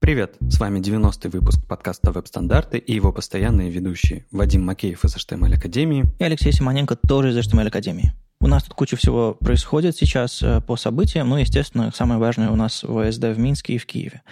Привет, с вами 90-й выпуск подкаста «Веб-стандарты» и его постоянные ведущие Вадим Макеев из HTML Академии и Алексей Симоненко тоже из HTML Академии. У нас тут куча всего происходит сейчас э, по событиям, ну, естественно, самое важное у нас ВСД в Минске и в Киеве.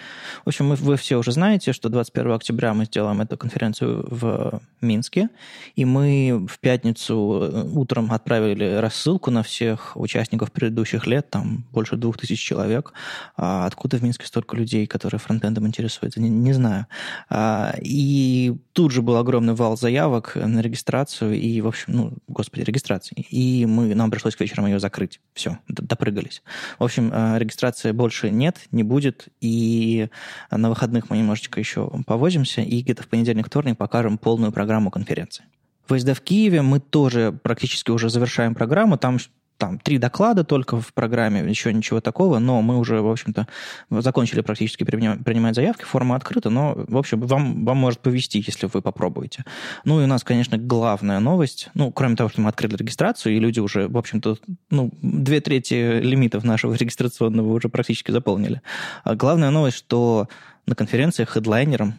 В общем, вы все уже знаете, что 21 октября мы сделаем эту конференцию в Минске, и мы в пятницу э, утром отправили рассылку на всех участников предыдущих лет, там больше двух тысяч человек. А откуда в Минске столько людей, которые фронтендом интересуются, не, не знаю. А, и тут же был огромный вал заявок на регистрацию, и, в общем, ну, господи, регистрации. И мы нам пришлось к вечерам ее закрыть. Все, допрыгались. В общем, э, регистрации больше нет, не будет, и на выходных мы немножечко еще повозимся, и где-то в понедельник-вторник покажем полную программу конференции. ВСД в Киеве мы тоже практически уже завершаем программу. Там там три доклада только в программе, еще ничего такого, но мы уже, в общем-то, закончили практически принимать, заявки, форма открыта, но, в общем, вам, вам может повести, если вы попробуете. Ну и у нас, конечно, главная новость, ну, кроме того, что мы открыли регистрацию, и люди уже, в общем-то, ну, две трети лимитов нашего регистрационного уже практически заполнили. А главная новость, что на конференции хедлайнером,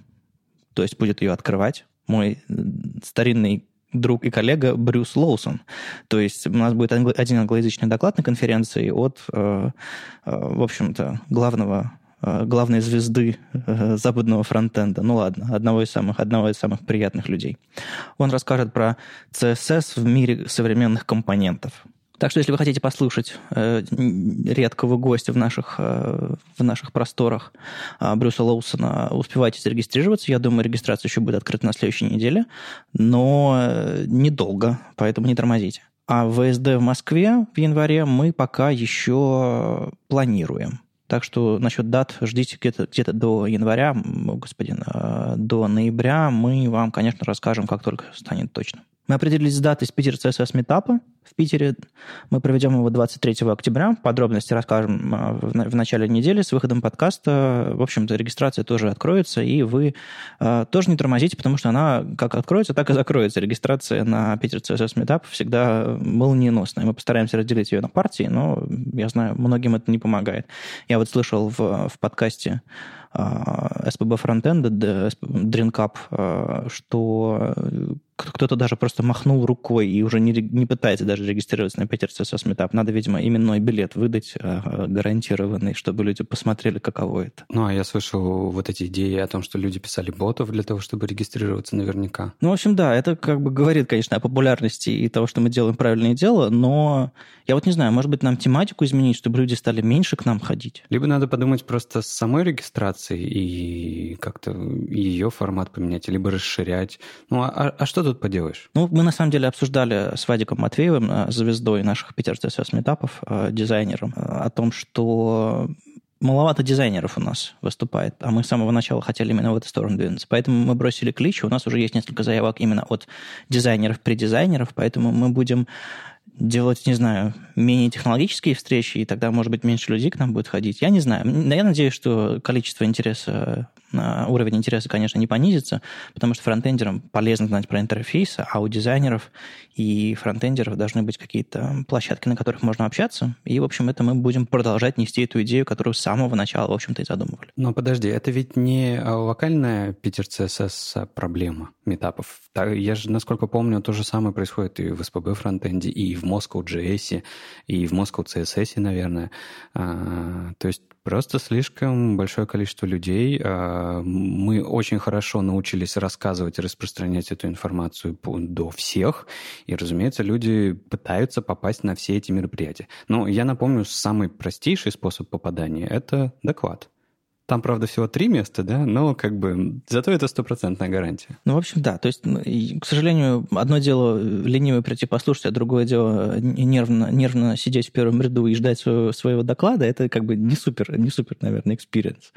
то есть будет ее открывать, мой старинный друг и коллега Брюс Лоусон. То есть у нас будет один англоязычный доклад на конференции от, э, э, в общем-то, главного э, главной звезды западного фронтенда. Ну ладно, одного из самых, одного из самых приятных людей. Он расскажет про CSS в мире современных компонентов. Так что, если вы хотите послушать э, редкого гостя в наших, э, в наших просторах э, Брюса Лоусона, успевайте зарегистрироваться. Я думаю, регистрация еще будет открыта на следующей неделе, но э, недолго, поэтому не тормозите. А ВСД в Москве в январе мы пока еще планируем. Так что насчет дат ждите где-то где до января, господин, э, до ноября мы вам, конечно, расскажем, как только станет точно. Мы определились с датой с Питер CSS метапа в Питере. Мы проведем его 23 октября. Подробности расскажем а, в начале недели с выходом подкаста. В общем-то, регистрация тоже откроется, и вы э, тоже не тормозите, потому что она как откроется, так и закроется. Регистрация на Питер CSS Meetup всегда молниеносная. Мы постараемся разделить ее на партии, но я знаю, многим это не помогает. Я вот слышал в, в подкасте SPB Frontend, DreamCup, что кто-то даже просто махнул рукой и уже не, не пытается даже регистрироваться на Питер CSS Meetup. Надо, видимо, именной билет выдать э, гарантированный, чтобы люди посмотрели, каково это. Ну, а я слышал вот эти идеи о том, что люди писали ботов для того, чтобы регистрироваться наверняка. Ну, в общем, да, это как бы говорит, конечно, о популярности и того, что мы делаем правильное дело, но я вот не знаю, может быть, нам тематику изменить, чтобы люди стали меньше к нам ходить? Либо надо подумать просто с самой регистрацией и как-то ее формат поменять, либо расширять. Ну, а, а что тут поделаешь? Ну, мы на самом деле обсуждали с Вадиком Матвеевым, э, звездой наших Питер CSS метапов, э, дизайнером, э, о том, что маловато дизайнеров у нас выступает, а мы с самого начала хотели именно в эту сторону двинуться. Поэтому мы бросили клич, у нас уже есть несколько заявок именно от дизайнеров при дизайнеров, поэтому мы будем делать, не знаю, менее технологические встречи, и тогда, может быть, меньше людей к нам будет ходить. Я не знаю. Я надеюсь, что количество интереса уровень интереса, конечно, не понизится, потому что фронтендерам полезно знать про интерфейсы, а у дизайнеров и фронтендеров должны быть какие-то площадки, на которых можно общаться. И, в общем, это мы будем продолжать нести эту идею, которую с самого начала, в общем-то, и задумывали. Но подожди, это ведь не локальная Питер CSS проблема метапов. Я же, насколько помню, то же самое происходит и в SPB фронтенде, и Moscow JS, и в Moscow CSS, наверное. А, то есть Просто слишком большое количество людей. А, мы очень хорошо научились рассказывать и распространять эту информацию до всех. И, разумеется, люди пытаются попасть на все эти мероприятия. Но я напомню, самый простейший способ попадания – это доклад. Там, правда, всего три места, да, но как бы зато это стопроцентная гарантия. Ну, в общем, да. То есть, к сожалению, одно дело лениво прийти послушать, а другое дело нервно, нервно сидеть в первом ряду и ждать своего, своего доклада. Это как бы не супер, не супер, наверное, experience.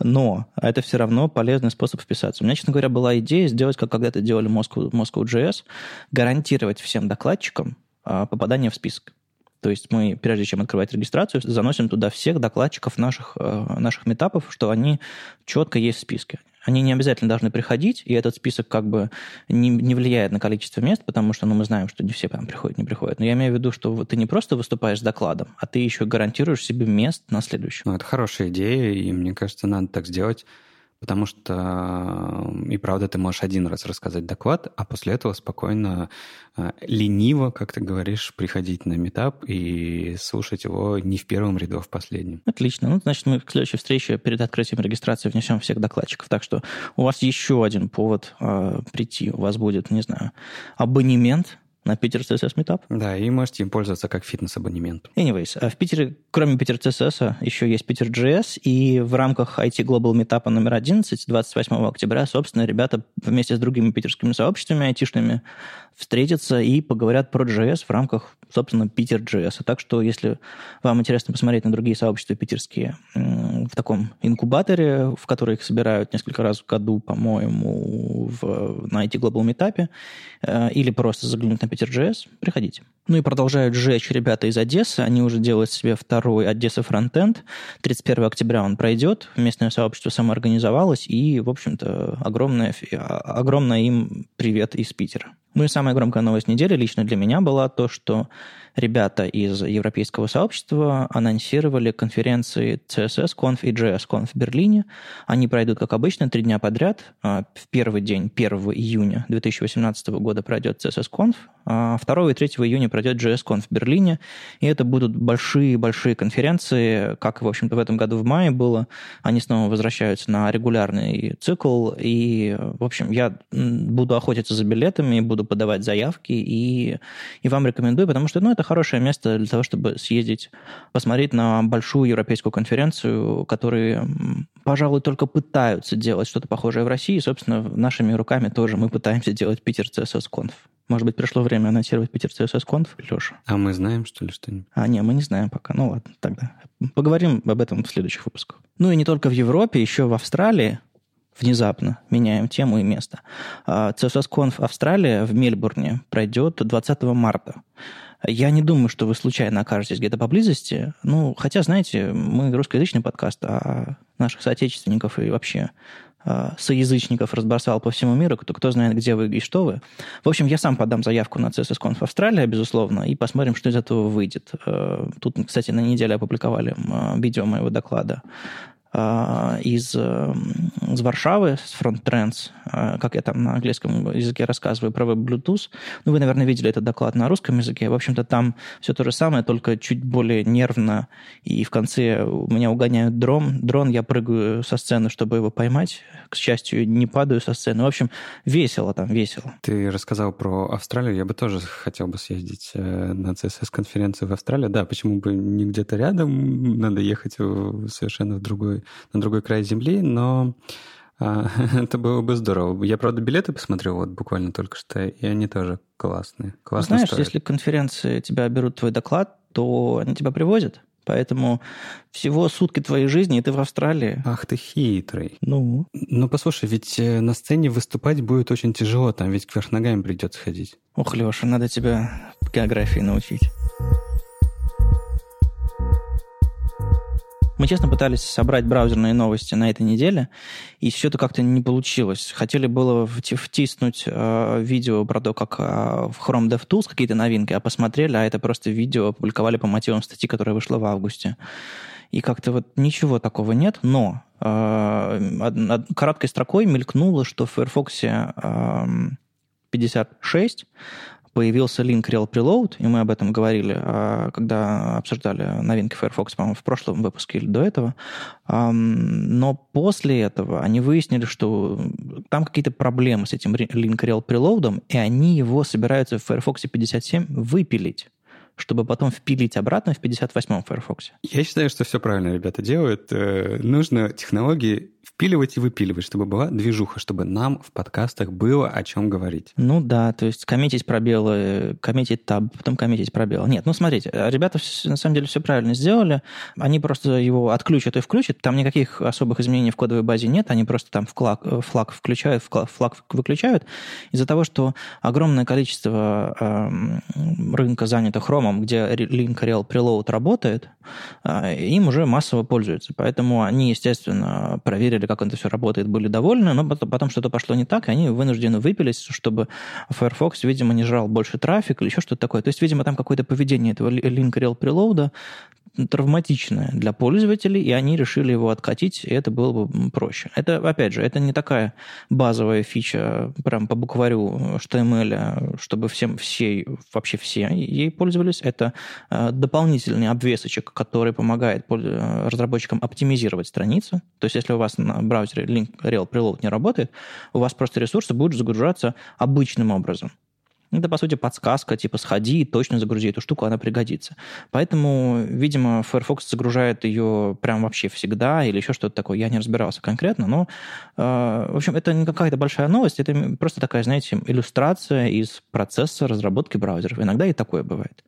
Но это все равно полезный способ вписаться. У меня, честно говоря, была идея сделать, как когда-то делали Moscow, MoscowJS, гарантировать всем докладчикам а, попадание в список. То есть мы, прежде чем открывать регистрацию, заносим туда всех докладчиков наших, э, наших метапов, что они четко есть в списке. Они не обязательно должны приходить, и этот список как бы не, не влияет на количество мест, потому что ну, мы знаем, что не все прям приходят, не приходят. Но я имею в виду, что ты не просто выступаешь с докладом, а ты еще гарантируешь себе мест на следующем. Ну, это хорошая идея, и мне кажется, надо так сделать. Потому что и правда ты можешь один раз рассказать доклад, а после этого спокойно, э, лениво, как ты говоришь, приходить на метап и слушать его не в первом ряду, а в последнем. Отлично. Ну, значит, мы к следующей встрече перед открытием регистрации внесем всех докладчиков. Так что у вас еще один повод э, прийти. У вас будет, не знаю, абонемент на Питер CSS Meetup. Да, и можете им пользоваться как фитнес-абонемент. Anyways, а в Питере, кроме Питер CSS, еще есть Питер JS, и в рамках IT Global Meetup номер 11, 28 октября, собственно, ребята вместе с другими питерскими сообществами айтишными встретятся и поговорят про JS в рамках, собственно, Питер JS. Так что, если вам интересно посмотреть на другие сообщества питерские в таком инкубаторе, в который их собирают несколько раз в году, по-моему, в, на IT Global Meetup, э, или просто заглянуть на Питер JS, приходите. Ну и продолжают сжечь ребята из Одессы. Они уже делают себе второй Одесса фронтенд. 31 октября он пройдет. Местное сообщество самоорганизовалось. И, в общем-то, огромное, огромное им привет из Питера. Ну и самая громкая новость недели лично для меня была то, что ребята из европейского сообщества анонсировали конференции CSS-Conf и JS-Conf в Берлине. Они пройдут, как обычно, три дня подряд. А, в первый день, 1 июня 2018 года пройдет CSS-Conf, а 2 и 3 июня пройдет JS-Conf в Берлине. И это будут большие-большие конференции, как, в общем-то, в этом году в мае было. Они снова возвращаются на регулярный цикл. И, в общем, я буду охотиться за билетами, буду подавать заявки, и, и вам рекомендую, потому что ну, это хорошее место для того, чтобы съездить, посмотреть на большую европейскую конференцию, которые, пожалуй, только пытаются делать что-то похожее в России. И, собственно, нашими руками тоже мы пытаемся делать Питер CSS Conf. Может быть, пришло время анонсировать Питер CSS Conf, Леша? А мы знаем, что ли, что-нибудь? А, не, мы не знаем пока. Ну ладно, тогда. Поговорим об этом в следующих выпусках. Ну и не только в Европе, еще в Австралии внезапно меняем тему и место. CSS-Conf а, Австралия в Мельбурне пройдет 20 марта. Я не думаю, что вы случайно окажетесь где-то поблизости. Ну, хотя, знаете, мы русскоязычный подкаст, а наших соотечественников и вообще а, соязычников разбросал по всему миру, кто, кто знает, где вы и что вы. В общем, я сам подам заявку на CSS-Conf Австралия, безусловно, и посмотрим, что из этого выйдет. А, тут, кстати, на неделе опубликовали видео моего доклада из, из Варшавы, с Front Trends, а, как я там на английском языке рассказываю про Bluetooth. Ну, вы, наверное, видели этот доклад на русском языке. В общем-то, там все то же самое, только чуть более нервно. И в конце меня угоняют дрон. Дрон, я прыгаю со сцены, чтобы его поймать. К счастью, не падаю со сцены. В общем, весело там, весело. Ты рассказал про Австралию. Я бы тоже хотел бы съездить э, на CSS-конференцию в Австралию. Да, почему бы не где-то рядом? Надо ехать совершенно в другой на другой край земли, но а, это было бы здорово. Я, правда, билеты посмотрел вот буквально только что, и они тоже классные. Классно Знаешь, стоят. если конференции тебя берут твой доклад, то они тебя привозят. Поэтому всего сутки твоей жизни, и ты в Австралии. Ах ты хитрый. Ну? Ну, послушай, ведь э, на сцене выступать будет очень тяжело, там ведь кверх ногами придется ходить. Ох, Леша, надо тебя географии научить. Мы честно пытались собрать браузерные новости на этой неделе, и что-то как-то не получилось. Хотели было втиснуть э, видео про то, как э, в Chrome DevTools какие-то новинки, а посмотрели, а это просто видео опубликовали по мотивам статьи, которая вышла в августе. И как-то вот ничего такого нет, но э, короткой строкой мелькнуло, что в Firefox э, 56 появился link Real Preload, и мы об этом говорили, а, когда обсуждали новинки Firefox, по-моему, в прошлом выпуске или до этого. Но после этого они выяснили, что там какие-то проблемы с этим link Real Preload, и они его собираются в Firefox 57 выпилить чтобы потом впилить обратно в 58-м Firefox. Я считаю, что все правильно ребята делают. Э, нужно технологии впиливать и выпиливать, чтобы была движуха, чтобы нам в подкастах было о чем говорить. Ну да, то есть коммитить пробелы, коммитить таб, потом коммитить пробелы. Нет, ну смотрите, ребята на самом деле все правильно сделали. Они просто его отключат и включат. Там никаких особых изменений в кодовой базе нет. Они просто там флаг, флаг включают, флаг выключают. Из-за того, что огромное количество э, рынка занято хромом, где link rel preload работает, э, им уже массово пользуются. Поэтому они, естественно, проверили как это все работает, были довольны, но потом, что-то пошло не так, и они вынуждены выпились, чтобы Firefox, видимо, не жрал больше трафика или еще что-то такое. То есть, видимо, там какое-то поведение этого link rel preload травматичное для пользователей, и они решили его откатить, и это было бы проще. Это, опять же, это не такая базовая фича прям по букварю HTML, чтобы всем, все, вообще все ей пользовались. Это э, дополнительный обвесочек, который помогает разработчикам оптимизировать страницу. То есть, если у вас на браузере link rel preload не работает, у вас просто ресурсы будут загружаться обычным образом. Это, по сути, подсказка, типа, сходи и точно загрузи эту штуку, она пригодится. Поэтому, видимо, Firefox загружает ее прям вообще всегда или еще что-то такое. Я не разбирался конкретно, но, э, в общем, это не какая-то большая новость, это просто такая, знаете, иллюстрация из процесса разработки браузеров. Иногда и такое бывает.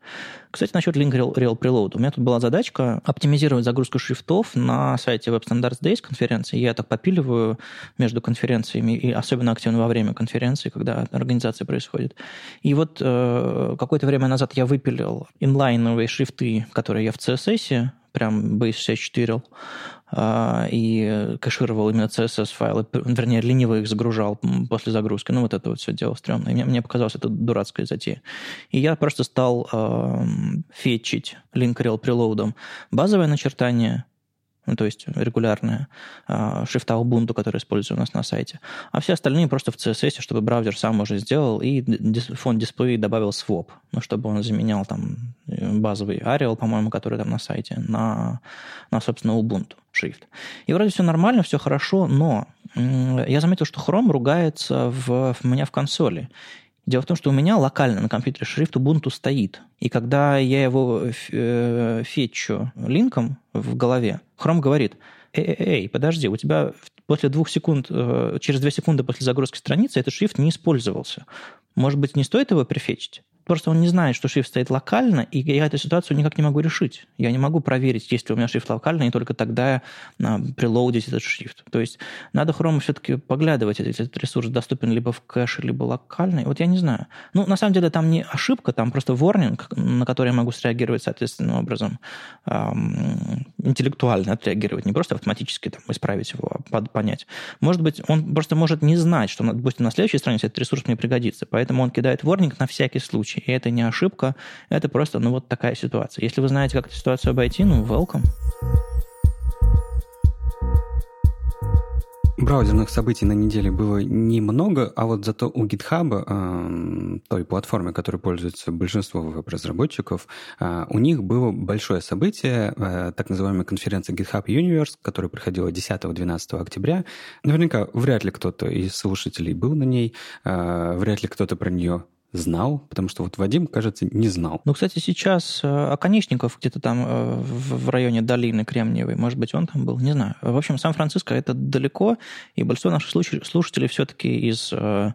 Кстати, насчет Link Real Preload. У меня тут была задачка оптимизировать загрузку шрифтов на сайте Web Standards Days конференции. Я так попиливаю между конференциями, и особенно активно во время конференции, когда организация происходит. И вот э, какое-то время назад я выпилил инлайновые шрифты, которые я в CSS прям base64 а, и кэшировал именно CSS-файлы, вернее, лениво их загружал после загрузки. Ну, вот это вот все дело стрёмное. мне, мне показалось это дурацкая затея. И я просто стал э, фетчить link rel прилоудом базовое начертание, ну, то есть регулярная э, шрифта Ubuntu, которая используется у нас на сайте, а все остальные просто в CSS, чтобы браузер сам уже сделал, и фон дисплей добавил swap, ну, чтобы он заменял там базовый Arial, по-моему, который там на сайте, на, на собственно, Ubuntu шрифт. И вроде все нормально, все хорошо, но я заметил, что Chrome ругается в, в меня в консоли. Дело в том, что у меня локально на компьютере шрифт Ubuntu стоит. И когда я его э, фетчу линком в голове, Chrome говорит, эй, подожди, у тебя после двух секунд, э, через две секунды после загрузки страницы этот шрифт не использовался. Может быть, не стоит его префетчить? Просто он не знает, что шрифт стоит локально, и я эту ситуацию никак не могу решить. Я не могу проверить, есть ли у меня шрифт локально, и только тогда а, прилоудить этот шрифт. То есть надо Chrome все-таки поглядывать, если этот ресурс доступен либо в кэше, либо локальный. Вот я не знаю. Ну, на самом деле, там не ошибка, там просто ворнинг, на который я могу среагировать соответственным образом, эм, интеллектуально отреагировать, не просто автоматически там, исправить его, а понять. Может быть, он просто может не знать, что, допустим, на следующей странице этот ресурс мне пригодится, поэтому он кидает ворнинг на всякий случай случае. И это не ошибка, это просто, ну, вот такая ситуация. Если вы знаете, как эту ситуацию обойти, ну, welcome. Браузерных событий на неделе было немного, а вот зато у GitHub, э, той платформы, которой пользуется большинство веб-разработчиков, э, у них было большое событие, э, так называемая конференция GitHub Universe, которая проходила 10-12 октября. Наверняка вряд ли кто-то из слушателей был на ней, вряд ли кто-то про нее знал, потому что вот Вадим, кажется, не знал. Ну, кстати, сейчас э, Оконечников где-то там э, в районе долины Кремниевой, может быть, он там был, не знаю. В общем, Сан-Франциско это далеко, и большинство наших слушателей все-таки из э,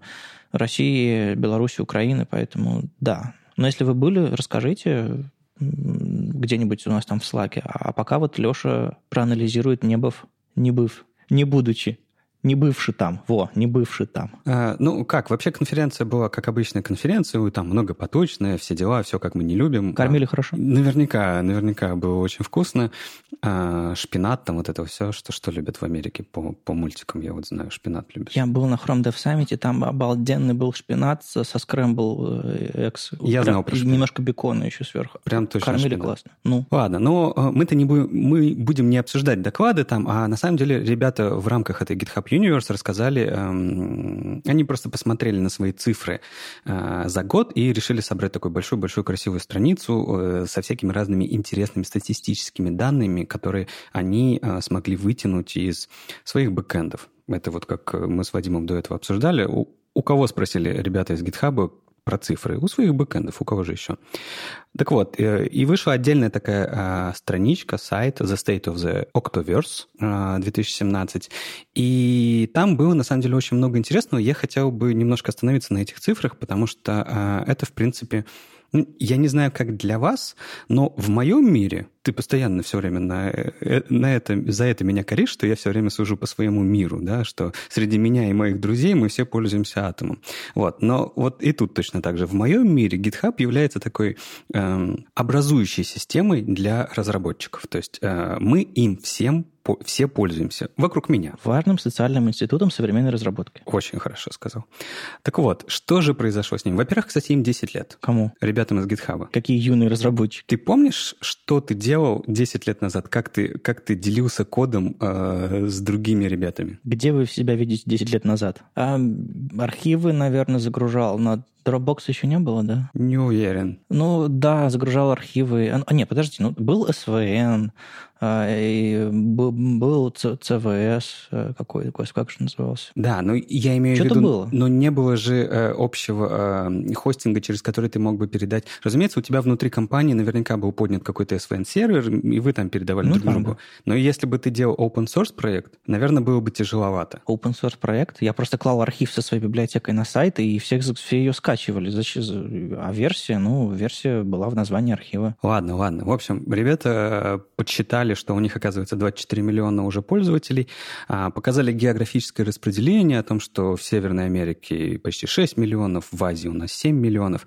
России, Беларуси, Украины, поэтому да. Но если вы были, расскажите где-нибудь у нас там в Слаке. А пока вот Леша проанализирует, не быв, не быв, не будучи не бывший там, во, не бывший там. А, ну как, вообще конференция была как обычная конференция, там многопоточная, все дела, все как мы не любим. Кормили а, хорошо? Наверняка, наверняка было очень вкусно. А, шпинат там, вот это все, что, что любят в Америке по, по мультикам, я вот знаю, шпинат любят. Я был на Chrome Dev Summit, там обалденный был шпинат со, со скрэмбл экс. Я Прям, знал про шпинат. Немножко бекона еще сверху. Прям точно Кормили шпинат. классно. Ну. Ладно, но э, мы-то не будем, мы будем не обсуждать доклады там, а на самом деле ребята в рамках этой GitHub Universe рассказали, эм, они просто посмотрели на свои цифры э, за год и решили собрать такую большую-большую красивую страницу э, со всякими разными интересными статистическими данными, которые они э, смогли вытянуть из своих бэкэндов. Это вот как мы с Вадимом до этого обсуждали. У, кого спросили ребята из GitHub, про цифры. У своих бэкэндов, у кого же еще. Так вот, э, и вышла отдельная такая а, страничка, сайт The State of the Octoverse 2017. А, и там было, на самом деле, очень много интересного. Я хотел бы немножко остановиться на этих цифрах, потому что а, это, в принципе, ну, я не знаю, как для вас, но в моем мире ты постоянно все время на, э, на это, за это меня коришь, что я все время сужу по своему миру, да, что среди меня и моих друзей мы все пользуемся атомом. Вот. Но вот и тут точно так же. В моем мире GitHub является такой эм, образующей системой для разработчиков. То есть э, мы им всем по- все пользуемся. Вокруг меня. Важным социальным институтом современной разработки. Очень хорошо сказал. Так вот, что же произошло с ним? Во-первых, кстати, им 10 лет. Кому? Ребятам из GitHub. Какие юные разработчики? Ты помнишь, что ты делал 10 лет назад? Как ты, как ты делился кодом э, с другими ребятами? Где вы себя видите 10 лет назад? А, архивы, наверное, загружал на Dropbox еще не было, да? Не уверен. Ну, да, загружал архивы. А, нет, подожди, ну, был SVN, а, и был ЦВС э, какой, как же назывался? Да, но я имею в виду... было. Но не было же э, общего э, хостинга, через который ты мог бы передать... Разумеется, у тебя внутри компании наверняка был поднят какой-то SVN-сервер, и вы там передавали Ну друг другу. да. Но если бы ты делал open source проект, наверное, было бы тяжеловато. Open source проект. Я просто клал архив со своей библиотекой на сайт, и всех, все ее скачивали. А версия, ну, версия была в названии архива. Ладно, ладно. В общем, ребята э, подсчитали, что у них, оказывается, 24 миллиона уже пользователей, а, показали географическое распределение о том, что в Северной Америке почти 6 миллионов, в Азии у нас 7 миллионов.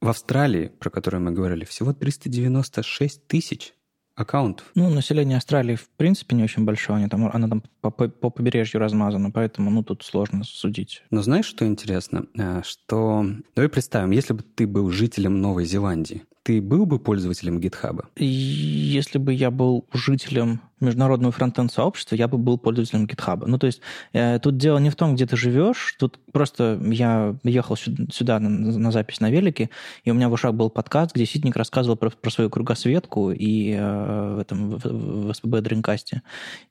В Австралии, про которую мы говорили, всего 396 тысяч аккаунтов. Ну, население Австралии в принципе не очень большое, они там, оно там по, по- по побережью размазано, поэтому, ну, тут сложно судить. Но знаешь, что интересно? А, Что... Давай представим, если бы ты был жителем Новой Зеландии, ты был бы пользователем GitHub? Если бы я был жителем международного фронтенд-сообщества, я бы был пользователем GitHub. Ну, то есть э, тут дело не в том, где ты живешь, тут просто я ехал сюда, сюда на, на запись на велике, и у меня в ушах был подкаст, где Ситник рассказывал про, про свою кругосветку и э, в этом в, в, СПБ Дринкасте.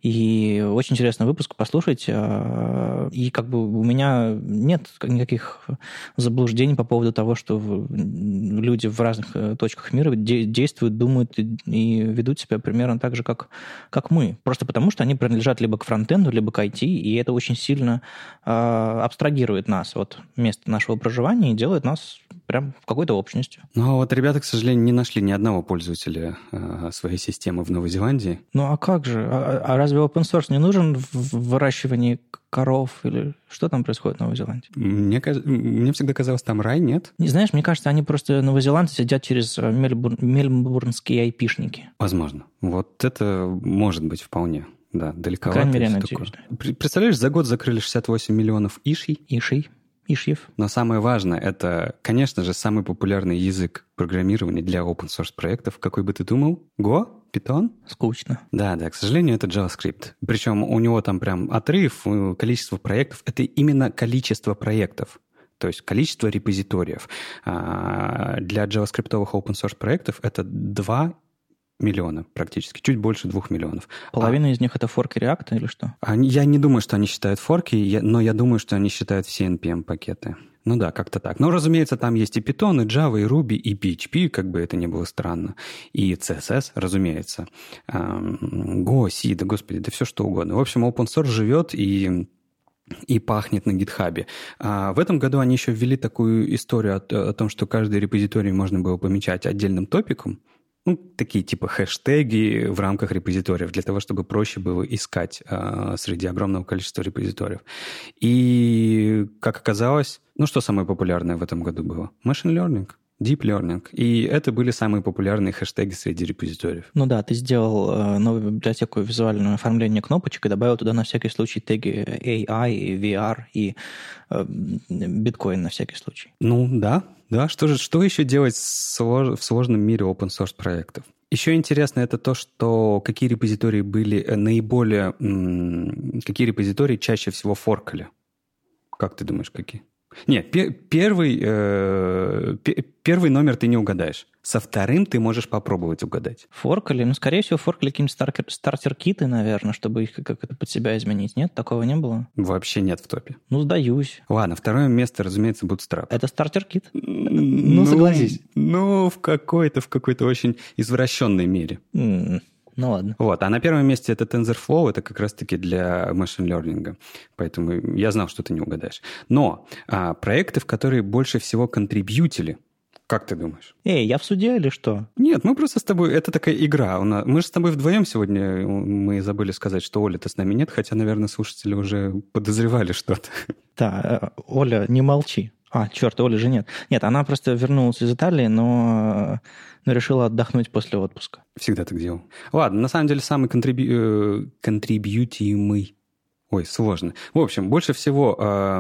И очень интересный выпуск послушать. э, и как бы у меня нет никаких заблуждений по поводу того, что люди в разных э, точках мира де- действуют, думают и, и ведут себя примерно так же, как, как мы. Просто потому, что они принадлежат либо к фронтенду, либо к IT, и это очень сильно э, абстрагирует нас от места нашего проживания и делает нас прям в какой-то общности. Но вот ребята, к сожалению, не нашли ни одного пользователя э, своей системы в Новой Зеландии. Ну а как же? А, а разве open source не нужен в выращивании коров или что там происходит в Новой Зеландии? Мне, мне всегда казалось, там рай, нет? Не знаешь, мне кажется, они просто новозеландцы сидят через э, мельбур- мельбурнские айпишники. Возможно. Вот это может быть вполне. Да, далековато. крайней мере, такое. Представляешь, за год закрыли 68 миллионов ишей, Ишей, Ишьев. но самое важное, это, конечно же, самый популярный язык программирования для open source проектов. Какой бы ты думал? Go? Python? Скучно. Да, да, к сожалению, это JavaScript. Причем у него там прям отрыв, э, количество проектов. Это именно количество проектов. То есть количество репозиториев. А, Для JavaScript open source проектов это 2 миллиона практически, чуть больше 2 миллионов. Половина из них это форки реакта или что? Они- я не думаю, что они считают форки, я- но я думаю, что они считают все NPM-пакеты. Ну да, как-то так. Но, разумеется, там есть и Python, и Java, и Ruby, и PHP, как бы это ни было странно. И CSS, разумеется. Go, C, да господи, да все что угодно. В общем, open source живет и и пахнет на гитхабе. А в этом году они еще ввели такую историю о, о том, что каждый репозиторий можно было помечать отдельным топиком, ну, такие типа хэштеги в рамках репозиториев, для того, чтобы проще было искать э, среди огромного количества репозиториев. И, как оказалось, ну, что самое популярное в этом году было? Machine learning, deep learning. И это были самые популярные хэштеги среди репозиториев. Ну да, ты сделал э, новую библиотеку визуального оформления кнопочек и добавил туда на всякий случай теги AI, VR и э, биткоин на всякий случай. Ну, да, да. Что же, что еще делать в сложном мире open source проектов? Еще интересно это то, что какие репозитории были э, наиболее... Какие репозитории чаще всего форкали? Как ты думаешь, какие? Нет, пе- первый, э, пе- первый номер ты не угадаешь. Со вторым ты можешь попробовать угадать. Форкали, ну, скорее всего, форкали какие-нибудь стартер, стартер-киты, наверное, чтобы их как это под себя изменить. Нет, такого не было? Вообще нет в топе. Ну, сдаюсь. Ладно, второе место, разумеется, Bootstrap. Это стартер-кит? Ну, согласись. Ну, в какой-то, в какой-то очень извращенной мере. М, Ну, ладно. Вот. А на первом месте это TensorFlow, это как раз-таки для машин learning. Поэтому я знал, что ты не угадаешь. Но а, проекты, в которые больше всего контрибьютили, как ты думаешь? Эй, я в суде или что? Нет, мы просто с тобой... Это такая игра. Нас- Мы же с тобой вдвоем сегодня... Мы забыли сказать, что Оли-то с нами нет, хотя, наверное, слушатели уже подозревали что-то. Да, э, Оля, не молчи. А, черт, Оли же нет. Нет, она просто вернулась из Италии, но, но решила отдохнуть после отпуска. Всегда так делал. Ладно, на самом деле самый контриби... Э, контрибьютимый Ой, сложно. В общем, больше всего э,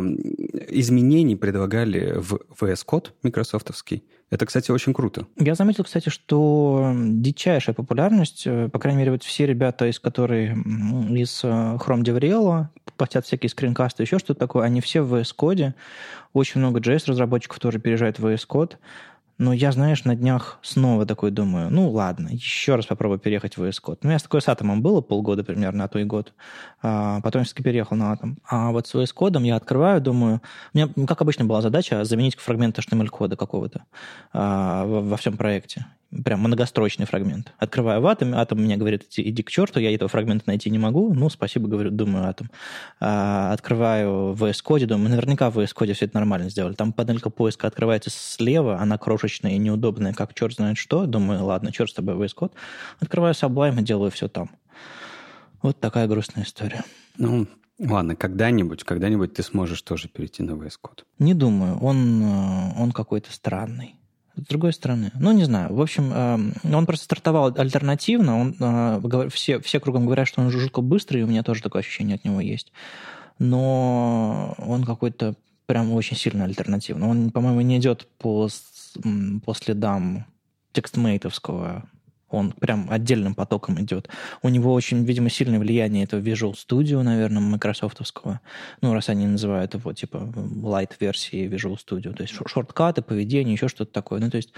изменений предлагали в VS Code микрософтовский. Это, кстати, очень круто. Я заметил, кстати, что дичайшая популярность, э, по крайней мере, вот все ребята, из которые из э, Chrome DevRel, платят всякие скринкасты, еще что-то такое, они все в VS Code. Очень много JS-разработчиков тоже переезжают в VS Code. Но я, знаешь, на днях снова такой думаю, ну ладно, еще раз попробую переехать в VS Code. Ну, я с такой с Атомом было полгода примерно, а то и год. А, потом все-таки переехал на Атом. А вот с VS Code я открываю, думаю... У меня, как обычно, была задача заменить фрагмент HTML-кода какого-то а, во, во всем проекте прям многострочный фрагмент. Открываю в Атом, Атом мне говорит, иди, иди к черту, я этого фрагмента найти не могу. Ну, спасибо, говорю, думаю, Атом. А, открываю в VS Code, думаю, наверняка в VS Code все это нормально сделали. Там панелька поиска открывается слева, она крошечная и неудобная, как черт знает что. Думаю, ладно, черт с тобой VS Code. Открываю Sublime и делаю все там. Вот такая грустная история. Ну, Ладно, когда-нибудь, когда-нибудь ты сможешь тоже перейти на VS Code. Не думаю, он, э, он какой-то странный. С другой стороны, ну, не знаю. В общем, эм, он просто стартовал альтернативно. Он, э, все, все кругом говорят, что он жутко быстрый, и у меня тоже такое ощущение от него есть. Но он какой-то прям очень сильно альтернативный. Он, по-моему, не идет по, по следам текстмейтовского он прям отдельным потоком идет. У него очень, видимо, сильное влияние это Visual Studio, наверное, майкрософтовского. Ну, раз они называют его, типа, light-версии Visual Studio. То есть шорткаты, поведение, еще что-то такое. Ну, то есть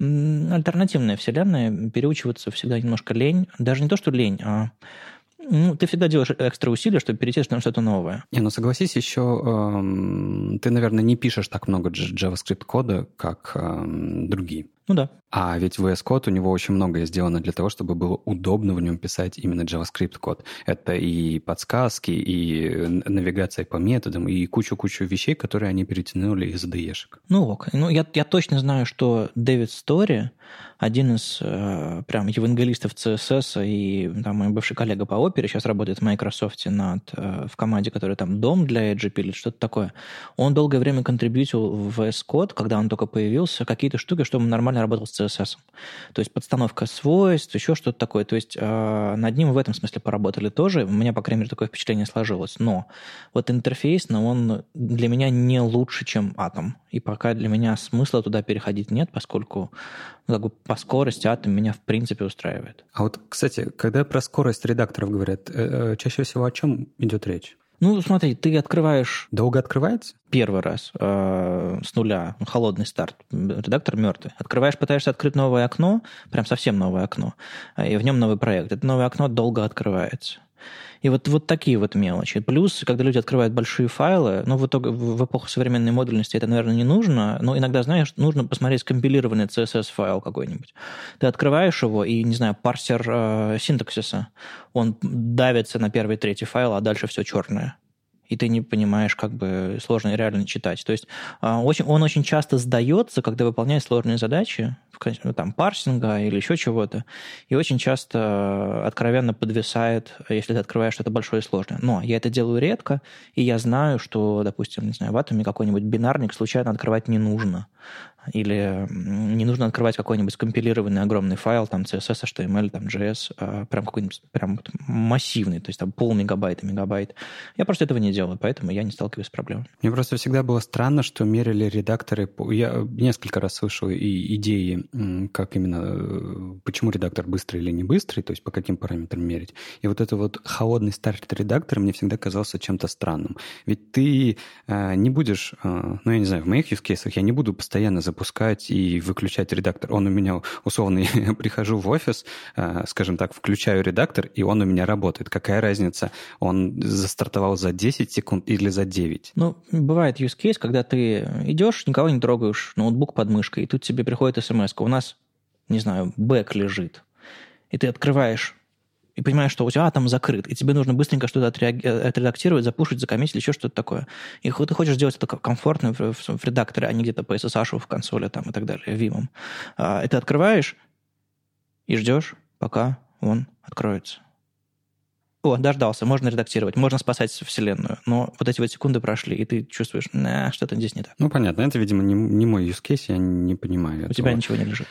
альтернативная вселенная, переучиваться всегда немножко лень. Даже не то, что лень, а ну, ты всегда делаешь экстра усилия, чтобы перейти на что-то новое. Не, ну согласись, еще эм, ты, наверное, не пишешь так много JavaScript кода, как эм, другие. Ну да. А ведь VS Code у него очень многое сделано для того, чтобы было удобно в нем писать именно JavaScript код. Это и подсказки, и навигация по методам, и кучу-кучу вещей, которые они перетянули из IDE-шек. Ну ок. Ну, я, я точно знаю, что Дэвид Стори, один из э, прям евангелистов CSS, и там мой бывший коллега по опере сейчас работает в Microsoft над, э, в команде, которая там дом для Edge пилит, что-то такое. Он долгое время контрибьютил в VS Code, когда он только появился, какие-то штуки, чтобы он нормально работал с CSS. То есть подстановка свойств, еще что-то такое. То есть э, над ним в этом смысле поработали тоже. У меня, по крайней мере, такое впечатление сложилось. Но вот интерфейс, но он для меня не лучше, чем Atom. И пока для меня смысла туда переходить нет, поскольку ну, как бы по скорости Atom меня в принципе устраивает. А вот, кстати, когда про скорость редакторов говорят, э, э, чаще всего о чем идет речь? Ну, смотри, ты открываешь... Долго открывается? Первый раз э, с нуля, холодный старт, редактор мертвый. Открываешь, пытаешься открыть новое окно, прям совсем новое окно, и в нем новый проект. Это новое окно долго открывается. И вот, вот такие вот мелочи. Плюс, когда люди открывают большие файлы, ну, в, итоге, в эпоху современной модульности это, наверное, не нужно, но иногда, знаешь, нужно посмотреть скомпилированный CSS-файл какой-нибудь. Ты открываешь его, и, не знаю, парсер э, синтаксиса, он давится на первый, третий файл, а дальше все черное и ты не понимаешь, как бы сложно реально читать. То есть а, очень, он очень часто сдается, когда выполняет сложные задачи, ну, там, парсинга или еще чего-то, и очень часто откровенно подвисает, если ты открываешь что-то большое и сложное. Но я это делаю редко, и я знаю, что, допустим, не знаю, в Атоме какой-нибудь бинарник случайно открывать не нужно или не нужно открывать какой-нибудь скомпилированный огромный файл, там CSS, HTML, там JS, а, прям какой-нибудь прям массивный, то есть там пол мегабайта, мегабайт. Я просто этого не делаю, поэтому я не сталкиваюсь с проблемой. Мне просто всегда было странно, что мерили редакторы... Я несколько раз слышал и идеи, как именно, э, почему редактор быстрый или не быстрый, то есть по каким параметрам мерить. И вот это вот холодный старт редактора мне всегда казался чем-то странным. Ведь ты э, не будешь, э, ну, я не знаю, в моих use я не буду постоянно запускать и выключать редактор. Он у меня, условно, я прихожу в офис, э, скажем так, включаю редактор, и он у меня работает. Какая разница, он застартовал за 10 секунд или за 9? Ну, бывает use case, когда ты идешь, никого не трогаешь, ноутбук под мышкой, и тут тебе приходит смс У нас, не знаю, бэк лежит. И ты открываешь и понимаешь, что у тебя атом закрыт, и тебе нужно быстренько что-то отредактировать, запушить, закоммитить или еще что-то такое. И ты хочешь сделать это комфортно в, в, редакторе, а не где-то по SSH в консоли там, и так далее, Vim. А, и ты открываешь и ждешь, пока он откроется. о, дождался, можно редактировать, можно спасать вселенную. Но вот эти вот секунды прошли, и ты чувствуешь, nah, что-то здесь не так. Ну, понятно. Это, видимо, не, не мой use case, я не понимаю. У этого. тебя ничего не лежит.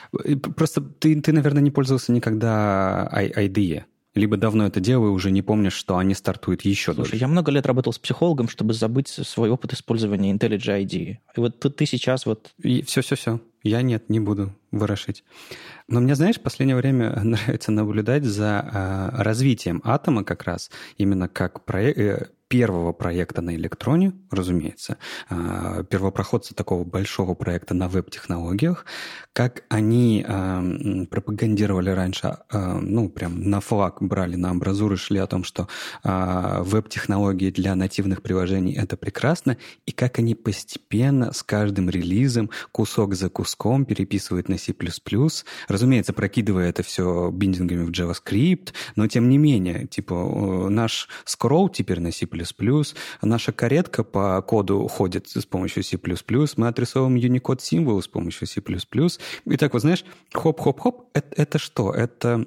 Просто ты, ты, наверное, не пользовался никогда IDE либо давно это делал и уже не помнишь, что они стартуют еще Слушай, дольше. я много лет работал с психологом, чтобы забыть свой опыт использования IntelliJ ID. И вот ты, ты сейчас вот... Все-все-все. Я нет, не буду ворошить. Но мне, знаешь, в последнее время нравится наблюдать за э, развитием атома как раз, именно как проект, э, первого проекта на электроне, разумеется, э, первопроходца такого большого проекта на веб-технологиях, как они э, пропагандировали раньше, э, ну, прям на флаг брали, на амбразуры шли о том, что веб-технологии для нативных приложений — это прекрасно, и как они постепенно с каждым релизом, кусок за куском переписывают на C++, разумеется, прокидывая это все биндингами в JavaScript, но тем не менее, типа, наш скролл теперь на C++, наша каретка по коду ходит с помощью C++, мы отрисовываем Unicode символ с помощью C++, и так вот, знаешь, хоп-хоп-хоп, это, это что? Это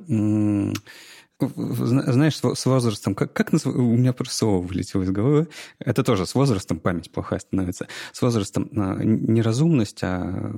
знаешь, с возрастом, как, как назв... у меня просто слово вылетело из головы, это тоже с возрастом память плохая становится, с возрастом а, неразумность, а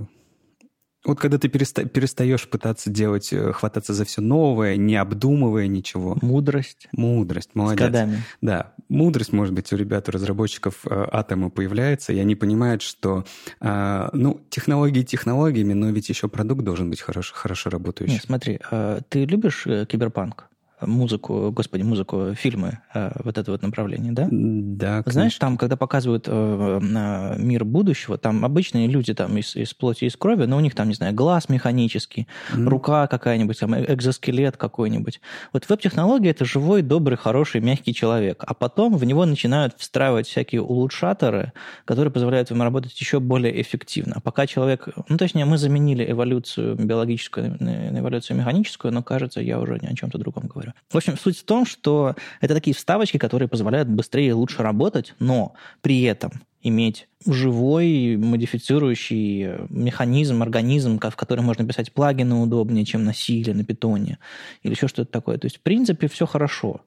вот когда ты переста- перестаешь пытаться делать, э, хвататься за все новое, не обдумывая ничего. Мудрость. Мудрость, молодец. С годами. Да, мудрость, может быть, у ребят, у разработчиков э, атома появляется, и они понимают, что, э, ну, технологии технологиями, но ведь еще продукт должен быть хорошо, хорошо работающий. Нет, смотри, э, ты любишь э, киберпанк? Музыку, господи, музыку, фильмы, э, вот это вот направление, да? Да, конечно. Знаешь, там, когда показывают э, мир будущего, там обычные люди там из, из плоти, из крови, но у них там, не знаю, глаз механический, mm. рука какая-нибудь, там, э, экзоскелет какой-нибудь. Вот веб-технология – это живой, добрый, хороший, мягкий человек. А потом в него начинают встраивать всякие улучшаторы, которые позволяют им работать еще более эффективно. А пока человек... Ну, точнее, мы заменили эволюцию биологическую на эволюцию механическую, но, кажется, я уже ни о чем-то другом говорю. В общем, суть в том, что это такие вставочки, которые позволяют быстрее и лучше работать, но при этом иметь живой модифицирующий механизм, организм, в который можно писать плагины удобнее, чем на C или на питоне, или еще что-то такое. То есть, в принципе, все хорошо.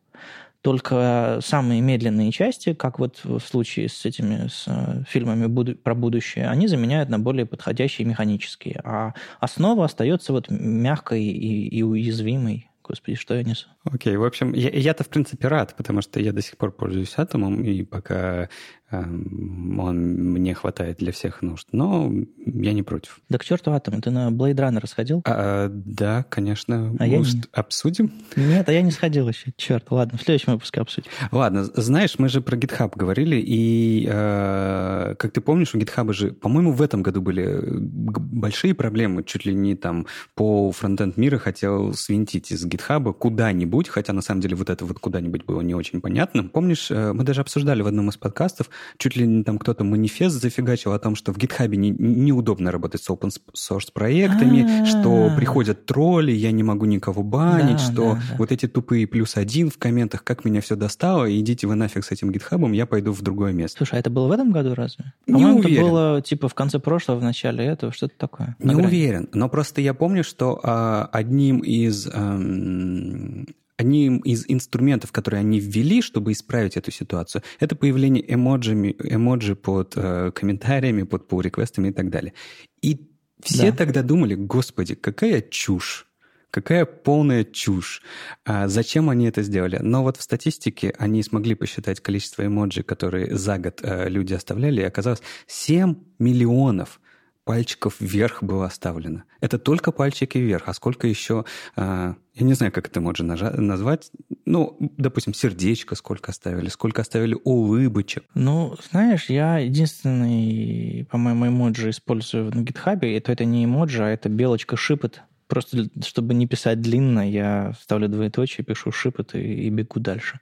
Только самые медленные части, как вот в случае с этими с э, фильмами про будущее, они заменяют на более подходящие механические. А основа остается вот мягкой и, и уязвимой. Господи, что я несу? Окей, okay, в общем, я, я-то в принципе рад, потому что я до сих пор пользуюсь атомом, и пока он мне хватает для всех нужд. Но я не против. Да к черту атом. Ты на Blade Runner сходил? А, да, конечно. А Может, я не... обсудим? Нет, а я не сходил еще. Черт, ладно, в следующем выпуске обсудим. Ладно, знаешь, мы же про GitHub говорили, и, э, как ты помнишь, у GitHub же, по-моему, в этом году были большие проблемы. Чуть ли не там по фронтенд мира хотел свинтить из GitHub куда-нибудь, хотя на самом деле вот это вот куда-нибудь было не очень понятно. Помнишь, э, мы даже обсуждали в одном из подкастов, чуть ли не там кто-то манифест зафигачил о том, что в GitHub не, неудобно работать с open source проектами, А-а-а. что приходят тролли, я не могу никого банить, да, что да, да. вот эти тупые плюс один в комментах, как меня все достало, идите вы нафиг с этим GitHub, я пойду в другое место. Слушай, а это было в этом году разве? Не уверен. это было типа в конце прошлого, в начале этого, что-то такое. Не уверен, но просто я помню, что а, одним из эм, одним из инструментов, которые они ввели, чтобы исправить эту ситуацию, это появление эмоджи, эмоджи под э, комментариями, под pull-реквестами и так далее. И все да. тогда думали, господи, какая чушь. Какая полная чушь. А зачем они это сделали? Но вот в статистике они смогли посчитать количество эмоджи, которые за год э, люди оставляли, и оказалось 7 миллионов пальчиков вверх было оставлено. Это только пальчики вверх. А сколько еще, э, я не знаю, как это можно назвать, ну, допустим, сердечко сколько оставили, сколько оставили улыбочек. Ну, знаешь, я единственный, по-моему, эмоджи использую на GitHub, это, это не эмоджи, а это белочка шипот. Просто чтобы не писать длинно, я ставлю двоеточие, пишу шипот и, и бегу дальше.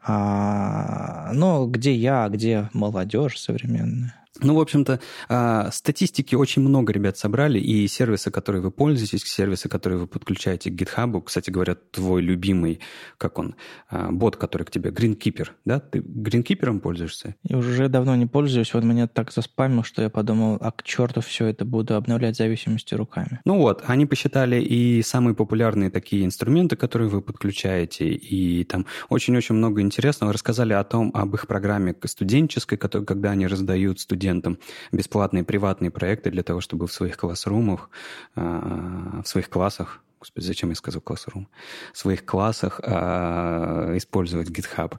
А, но где я, где молодежь современная? Ну, в общем-то, а, статистики очень много ребят собрали, и сервисы, которые вы пользуетесь, сервисы, которые вы подключаете к GitHub, кстати говоря, твой любимый, как он, а, бот, который к тебе, Greenkeeper, да? Ты Greenkeeper пользуешься? Я уже давно не пользуюсь, вот меня так заспамил, что я подумал, а к черту все это буду обновлять зависимости руками. Ну вот, они посчитали и самые популярные такие инструменты, которые вы подключаете, и там очень-очень много интересного. Рассказали о том, об их программе студенческой, когда они раздают студентам студентам бесплатные приватные проекты для того, чтобы в своих классрумах, а, в своих классах Господи, зачем я сказал классрум? В своих классах э, использовать GitHub.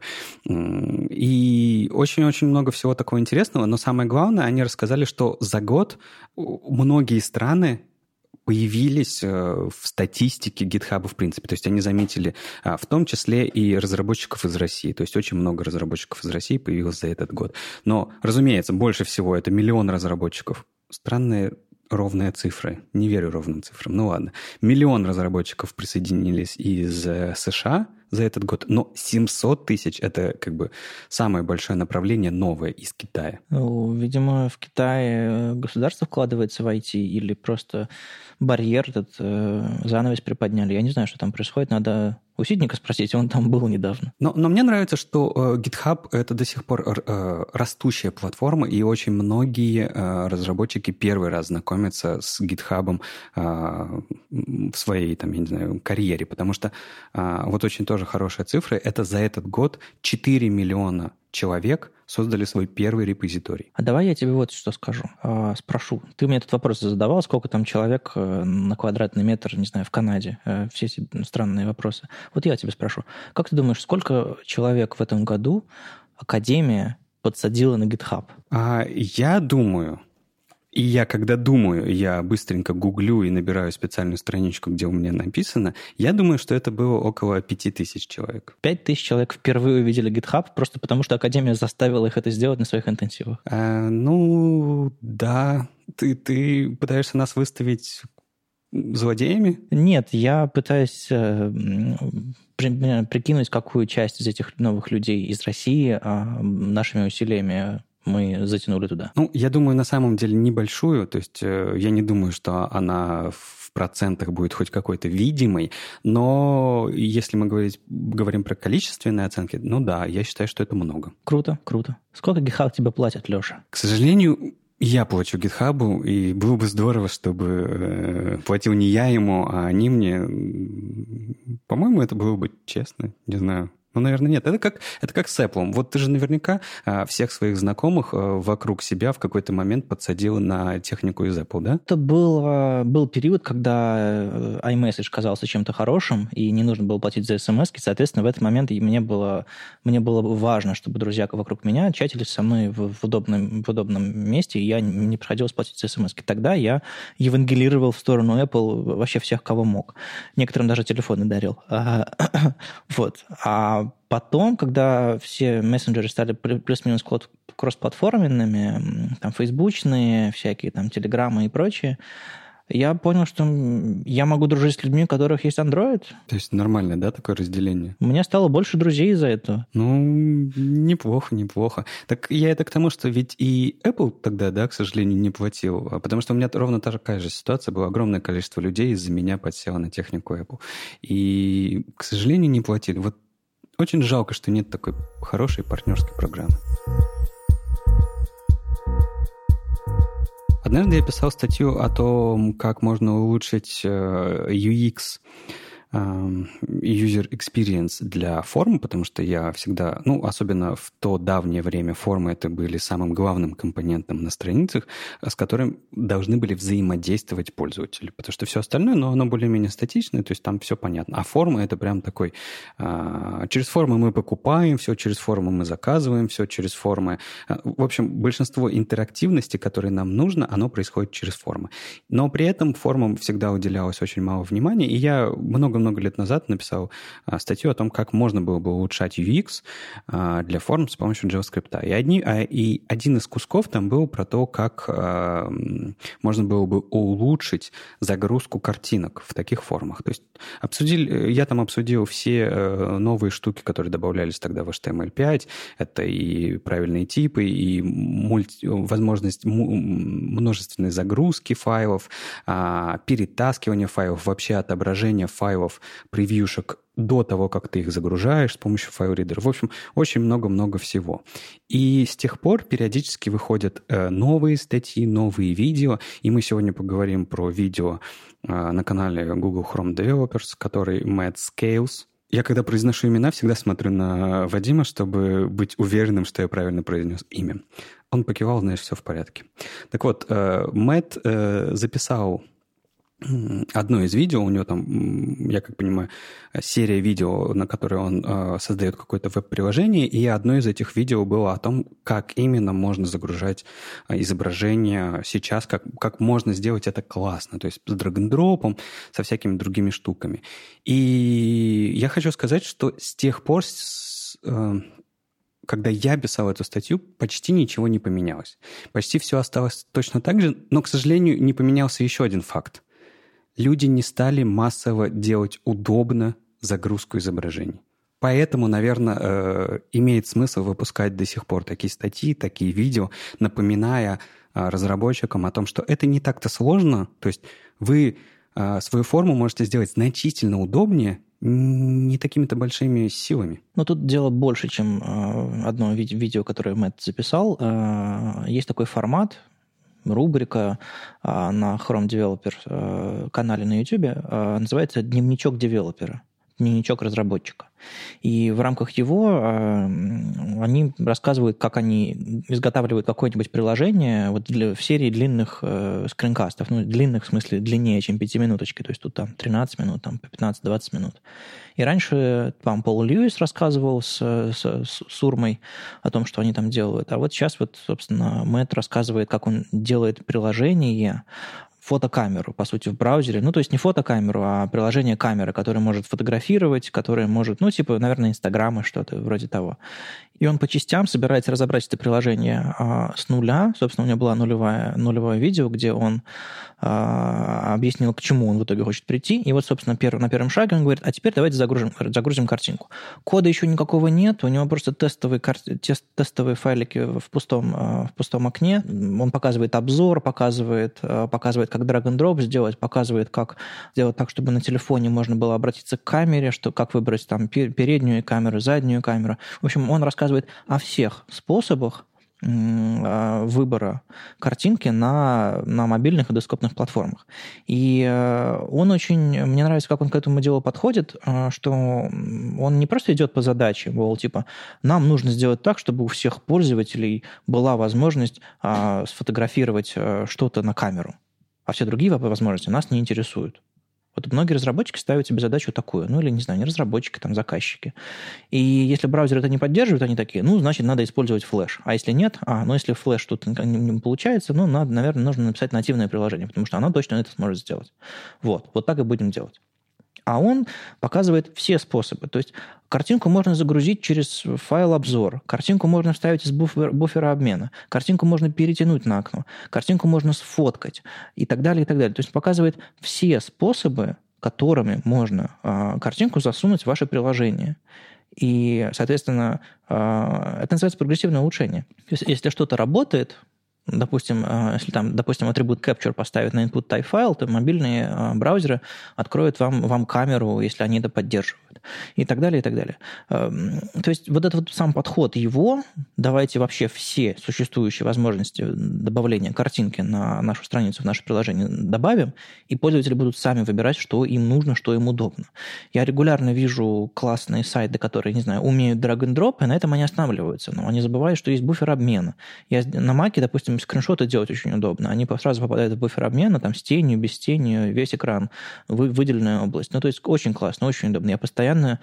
И очень-очень много всего такого интересного, но самое главное, они рассказали, что за год многие страны появились э, в статистике GitHub в принципе. То есть они заметили а, в том числе и разработчиков из России. То есть очень много разработчиков из России появилось за этот год. Но, разумеется, больше всего это миллион разработчиков. Странные ровные цифры. Не верю ровным цифрам. Ну ладно. Миллион разработчиков присоединились из э, США за этот год, но 700 тысяч – это как бы самое большое направление новое из Китая. Ну, видимо, в Китае государство вкладывается в IT или просто барьер этот э, занавес приподняли. Я не знаю, что там происходит. Надо у Сидника спросить, он там был недавно. Но, но мне нравится, что э, GitHub — это до сих пор э, растущая платформа, и очень многие э, разработчики первый раз знакомятся с GitHub э, в своей, там, я не знаю, карьере, потому что э, вот очень тоже хорошая цифра — это за этот год 4 миллиона человек создали свой первый репозиторий. А давай я тебе вот что скажу, а, спрошу. Ты мне этот вопрос задавал, сколько там человек э, на квадратный метр, не знаю, в Канаде, э, все эти странные вопросы. Вот я тебе спрошу, как ты думаешь, сколько человек в этом году Академия подсадила на GitHub? А, я думаю, и я, когда думаю, я быстренько гуглю и набираю специальную страничку, где у меня написано, я думаю, что это было около 5000 человек. 5000 человек впервые увидели GitHub просто потому, что Академия заставила их это сделать на своих интенсивах? А, ну, да. Ты, ты пытаешься нас выставить злодеями? Нет, я пытаюсь э, прикинуть, какую часть из этих новых людей из России э, нашими усилиями мы затянули туда? Ну, я думаю, на самом деле небольшую. То есть э, я не думаю, что она в процентах будет хоть какой-то видимой, но если мы говорить, говорим про количественные оценки, ну да, я считаю, что это много. Круто, круто. Сколько GitHub тебе платят, Леша? К сожалению, я плачу GitHub, и было бы здорово, чтобы э, платил не я ему, а они мне. По-моему, это было бы честно, не знаю. Ну, наверное, нет. Это как, это как с Apple. Вот ты же наверняка а, всех своих знакомых а, вокруг себя в какой-то момент подсадил на технику из Apple, да? Это был, а, был период, когда э, iMessage казался чем-то хорошим, и не нужно было платить за смс -ки. Соответственно, в этот момент мне было, мне было важно, чтобы друзья вокруг меня чатились со мной в, в, удобном, в удобном месте, и я не приходилось платить за смс -ки. Тогда я евангелировал в сторону Apple вообще всех, кого мог. Некоторым даже телефоны дарил. Вот. А потом, когда все мессенджеры стали плюс-минус кроссплатформенными, там, фейсбучные, всякие там, телеграммы и прочее, я понял, что я могу дружить с людьми, у которых есть Android. То есть нормальное, да, такое разделение? У меня стало больше друзей из-за этого. Ну, неплохо, неплохо. Так я это к тому, что ведь и Apple тогда, да, к сожалению, не платил, а потому что у меня ровно такая же ситуация была. Огромное количество людей из-за меня подсело на технику Apple. И, к сожалению, не платили. Вот очень жалко, что нет такой хорошей партнерской программы. Однажды я писал статью о том, как можно улучшить э, UX user experience для форм, потому что я всегда, ну, особенно в то давнее время формы это были самым главным компонентом на страницах, с которым должны были взаимодействовать пользователи, потому что все остальное, но оно более-менее статичное, то есть там все понятно. А форма это прям такой, а, через формы мы покупаем, все через формы мы заказываем, все через формы. А, в общем, большинство интерактивности, которой нам нужно, оно происходит через формы. Но при этом формам всегда уделялось очень мало внимания, и я много много-много лет назад написал а, статью о том, как можно было бы улучшать UX а, для форм с помощью JavaScript. И, одни, а, и один из кусков там был про то, как можно было бы улучшить загрузку картинок в таких формах. То есть обсудили, я там обсудил все э, новые штуки, которые добавлялись тогда в HTML5. Это и правильные типы, и мульти, возможность множественной загрузки файлов, перетаскивания файлов, вообще отображения файлов, превьюшек до того, как ты их загружаешь с помощью файл-ридера. В общем, очень много-много всего. И с тех пор периодически выходят э, новые статьи, новые видео, и мы сегодня поговорим про видео э, на канале Google Chrome Developers, который Matt Scales. Я когда произношу имена, всегда смотрю на Вадима, чтобы быть уверенным, что я правильно произнес имя. Он покивал, знаешь, все в порядке. Так вот, Мэтт э, записал одно из видео, у него там, я как понимаю, серия видео, на которой он э, создает какое-то веб-приложение, и одно из этих видео было о том, как именно можно загружать э, изображение сейчас, как, как можно сделать это классно, то есть с драг-н-дропом, со всякими другими штуками. И я хочу сказать, что с тех пор, с, э, когда я писал эту статью, почти ничего не поменялось. Почти все осталось точно так же, но, к сожалению, не поменялся еще один факт люди не стали массово делать удобно загрузку изображений. Поэтому, наверное, э, имеет смысл выпускать до сих пор такие статьи, такие видео, напоминая э, разработчикам о том, что это не так-то сложно. То есть вы э, свою форму можете сделать значительно удобнее, не такими-то большими силами. Но тут дело больше, чем одно видео, которое Мэтт записал. Есть такой формат, рубрика а, на Chrome Developer а, канале на YouTube а, называется «Дневничок девелопера» дневничок разработчика. И в рамках его э, они рассказывают, как они изготавливают какое-нибудь приложение вот для, в серии длинных э, скринкастов, ну, длинных в смысле длиннее, чем пятиминуточки, то есть тут там 13 минут, там 15-20 минут. И раньше там Пол Льюис рассказывал с, с, с Сурмой о том, что они там делают, а вот сейчас вот, собственно, Мэтт рассказывает, как он делает приложение, фотокамеру, по сути, в браузере. Ну, то есть не фотокамеру, а приложение камеры, которое может фотографировать, которое может, ну, типа, наверное, Инстаграма, что-то вроде того. И он по частям собирается разобрать это приложение а, с нуля. Собственно, у него было нулевое, нулевое видео, где он а, объяснил, к чему он в итоге хочет прийти. И вот, собственно, перв, на первом шаге он говорит, а теперь давайте загрузим, загрузим картинку. Кода еще никакого нет, у него просто тестовые, тест, тестовые файлики в пустом, а, в пустом окне. Он показывает обзор, показывает, а, показывает, как drag-and-drop сделать, показывает, как сделать так, чтобы на телефоне можно было обратиться к камере, что, как выбрать там переднюю камеру, заднюю камеру. В общем, он рассказывает рассказывает о всех способах а, выбора картинки на, на мобильных и десктопных платформах. И э, он очень... Мне нравится, как он к этому делу подходит, э, что он не просто идет по задаче, мол, типа, нам нужно сделать так, чтобы у всех пользователей была возможность а, сфотографировать э, что-то на камеру, а все другие возможности нас не интересуют. Вот многие разработчики ставят себе задачу такую, ну или, не знаю, не разработчики, там, заказчики. И если браузер это не поддерживает, они такие, ну, значит, надо использовать флеш. А если нет, а, ну, если флеш тут не получается, ну, надо, наверное, нужно написать нативное приложение, потому что оно точно это сможет сделать. Вот, вот так и будем делать а он показывает все способы. То есть картинку можно загрузить через файл обзор, картинку можно вставить из буфер, буфера обмена, картинку можно перетянуть на окно, картинку можно сфоткать и так далее, и так далее. То есть показывает все способы, которыми можно э, картинку засунуть в ваше приложение. И, соответственно, э, это называется прогрессивное улучшение. То есть, если что-то работает, Допустим, э, если там, допустим, атрибут capture поставить на input type файл, то мобильные э, браузеры откроют вам, вам камеру, если они это поддерживают. И так далее, и так далее. Эм, то есть вот этот вот сам подход его, давайте вообще все существующие возможности добавления картинки на нашу страницу, в наше приложение добавим, и пользователи будут сами выбирать, что им нужно, что им удобно. Я регулярно вижу классные сайты, которые, не знаю, умеют drag and drop, и на этом они останавливаются. Но они забывают, что есть буфер обмена. Я на Маке, допустим, скриншоты делать очень удобно. Они сразу попадают в буфер обмена, там с тенью, без тени, весь экран, вы, выделенная область. Ну, то есть очень классно, очень удобно. Я постоянно постоянно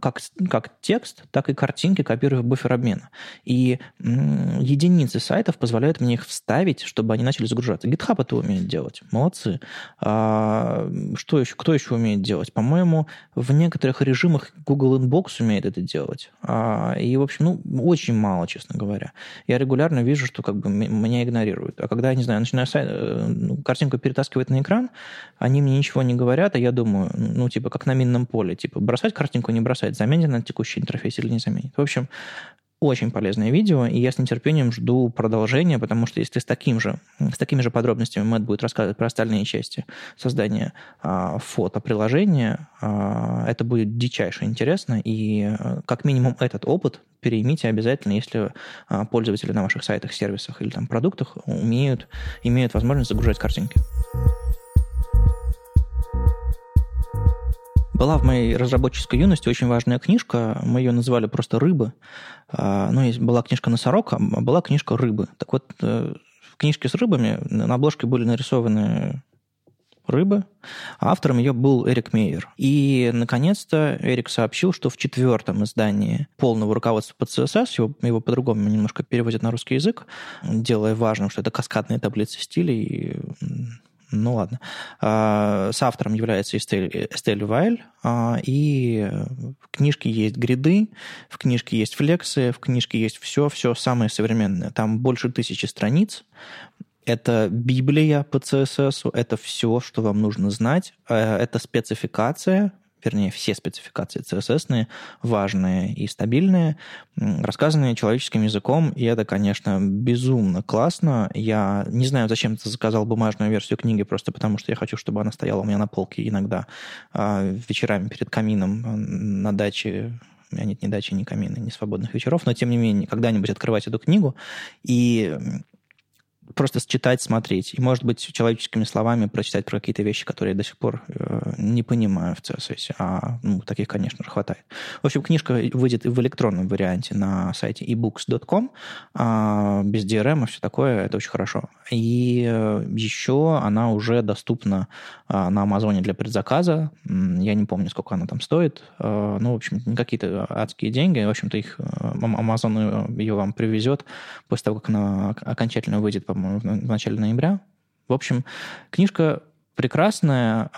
как, как текст, так и картинки копирую в буфер обмена. И единицы сайтов позволяют мне их вставить, чтобы они начали загружаться. GitHub это умеет делать. Молодцы. А, что еще? Кто еще умеет делать? По-моему, в некоторых режимах Google Inbox умеет это делать. А, и, в общем, ну, очень мало, честно говоря. Я регулярно вижу, что как бы меня игнорируют. А когда, не знаю, начинаю сайт, э, ну, картинку перетаскивать на экран, они мне ничего не говорят, а я думаю, ну, типа, как на минном поле, типа, бросать картинку, не бросать, заменить на текущий интерфейс или не заменить. В общем, очень полезное видео, и я с нетерпением жду продолжения, потому что если с, таким же, с такими же подробностями Мэтт будет рассказывать про остальные части создания а, фото-приложения, а, это будет дичайше интересно, и а, как минимум этот опыт переймите обязательно, если а, пользователи на ваших сайтах, сервисах или там продуктах умеют, имеют возможность загружать картинки. Была в моей разработческой юности очень важная книжка, мы ее называли просто «Рыбы». А, ну, была книжка «Носорог», а была книжка «Рыбы». Так вот, э, в книжке с рыбами на обложке были нарисованы рыбы. А автором ее был Эрик Мейер. И, наконец-то, Эрик сообщил, что в четвертом издании полного руководства по CSS, его, его по-другому немножко переводят на русский язык, делая важным, что это каскадные таблицы стилей, ну ладно. А, с автором является Эстель, Эстель Вайль, а, и в книжке есть гриды, в книжке есть флексы, в книжке есть все, все самое современное. Там больше тысячи страниц. Это Библия по CSS, это все, что вам нужно знать. Э, это спецификация, вернее, все спецификации CSS важные и стабильные, рассказанные человеческим языком, и это, конечно, безумно классно. Я не знаю, зачем ты заказал бумажную версию книги, просто потому что я хочу, чтобы она стояла у меня на полке иногда а, вечерами перед камином на даче. У меня нет ни дачи, ни камина, ни свободных вечеров, но тем не менее, когда-нибудь открывать эту книгу. И просто читать, смотреть. И, может быть, человеческими словами прочитать про какие-то вещи, которые я до сих пор э, не понимаю в CSS. А ну, таких, конечно же, хватает. В общем, книжка выйдет и в электронном варианте на сайте ebooks.com. А, без DRM и все такое. Это очень хорошо. И э, еще она уже доступна а, на Амазоне для предзаказа. Я не помню, сколько она там стоит. А, ну, в общем, не какие-то адские деньги. В общем-то, их Amazon ее вам привезет после того, как она окончательно выйдет, по по-моему, в начале ноября. В общем, книжка прекрасная.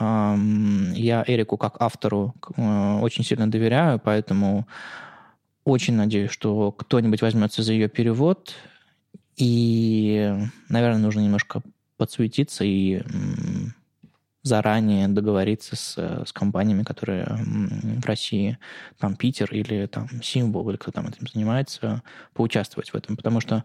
Я Эрику как автору э, очень сильно доверяю, поэтому очень надеюсь, что кто-нибудь возьмется за ее перевод. И, наверное, нужно немножко подсуетиться и заранее договориться с, с компаниями, которые в России, там Питер или там Символ, или кто там этим занимается, поучаствовать в этом. Потому что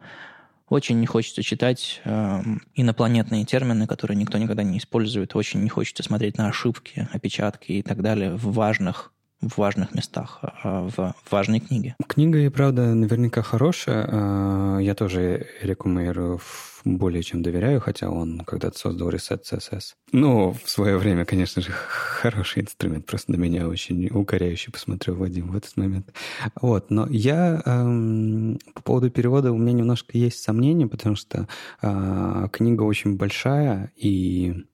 очень не хочется читать э, инопланетные термины, которые никто никогда не использует. Очень не хочется смотреть на ошибки, опечатки и так далее в важных в важных местах, а, в важной книге. Книга и правда наверняка хорошая. А, я тоже Эрику Мейеру более чем доверяю, хотя он когда-то создал Reset CSS. Ну, в свое время, конечно же, хороший инструмент. Просто на меня очень укоряюще посмотрел Вадим в этот момент. Вот, но я эм, по поводу перевода у меня немножко есть сомнения, потому что э, книга очень большая, и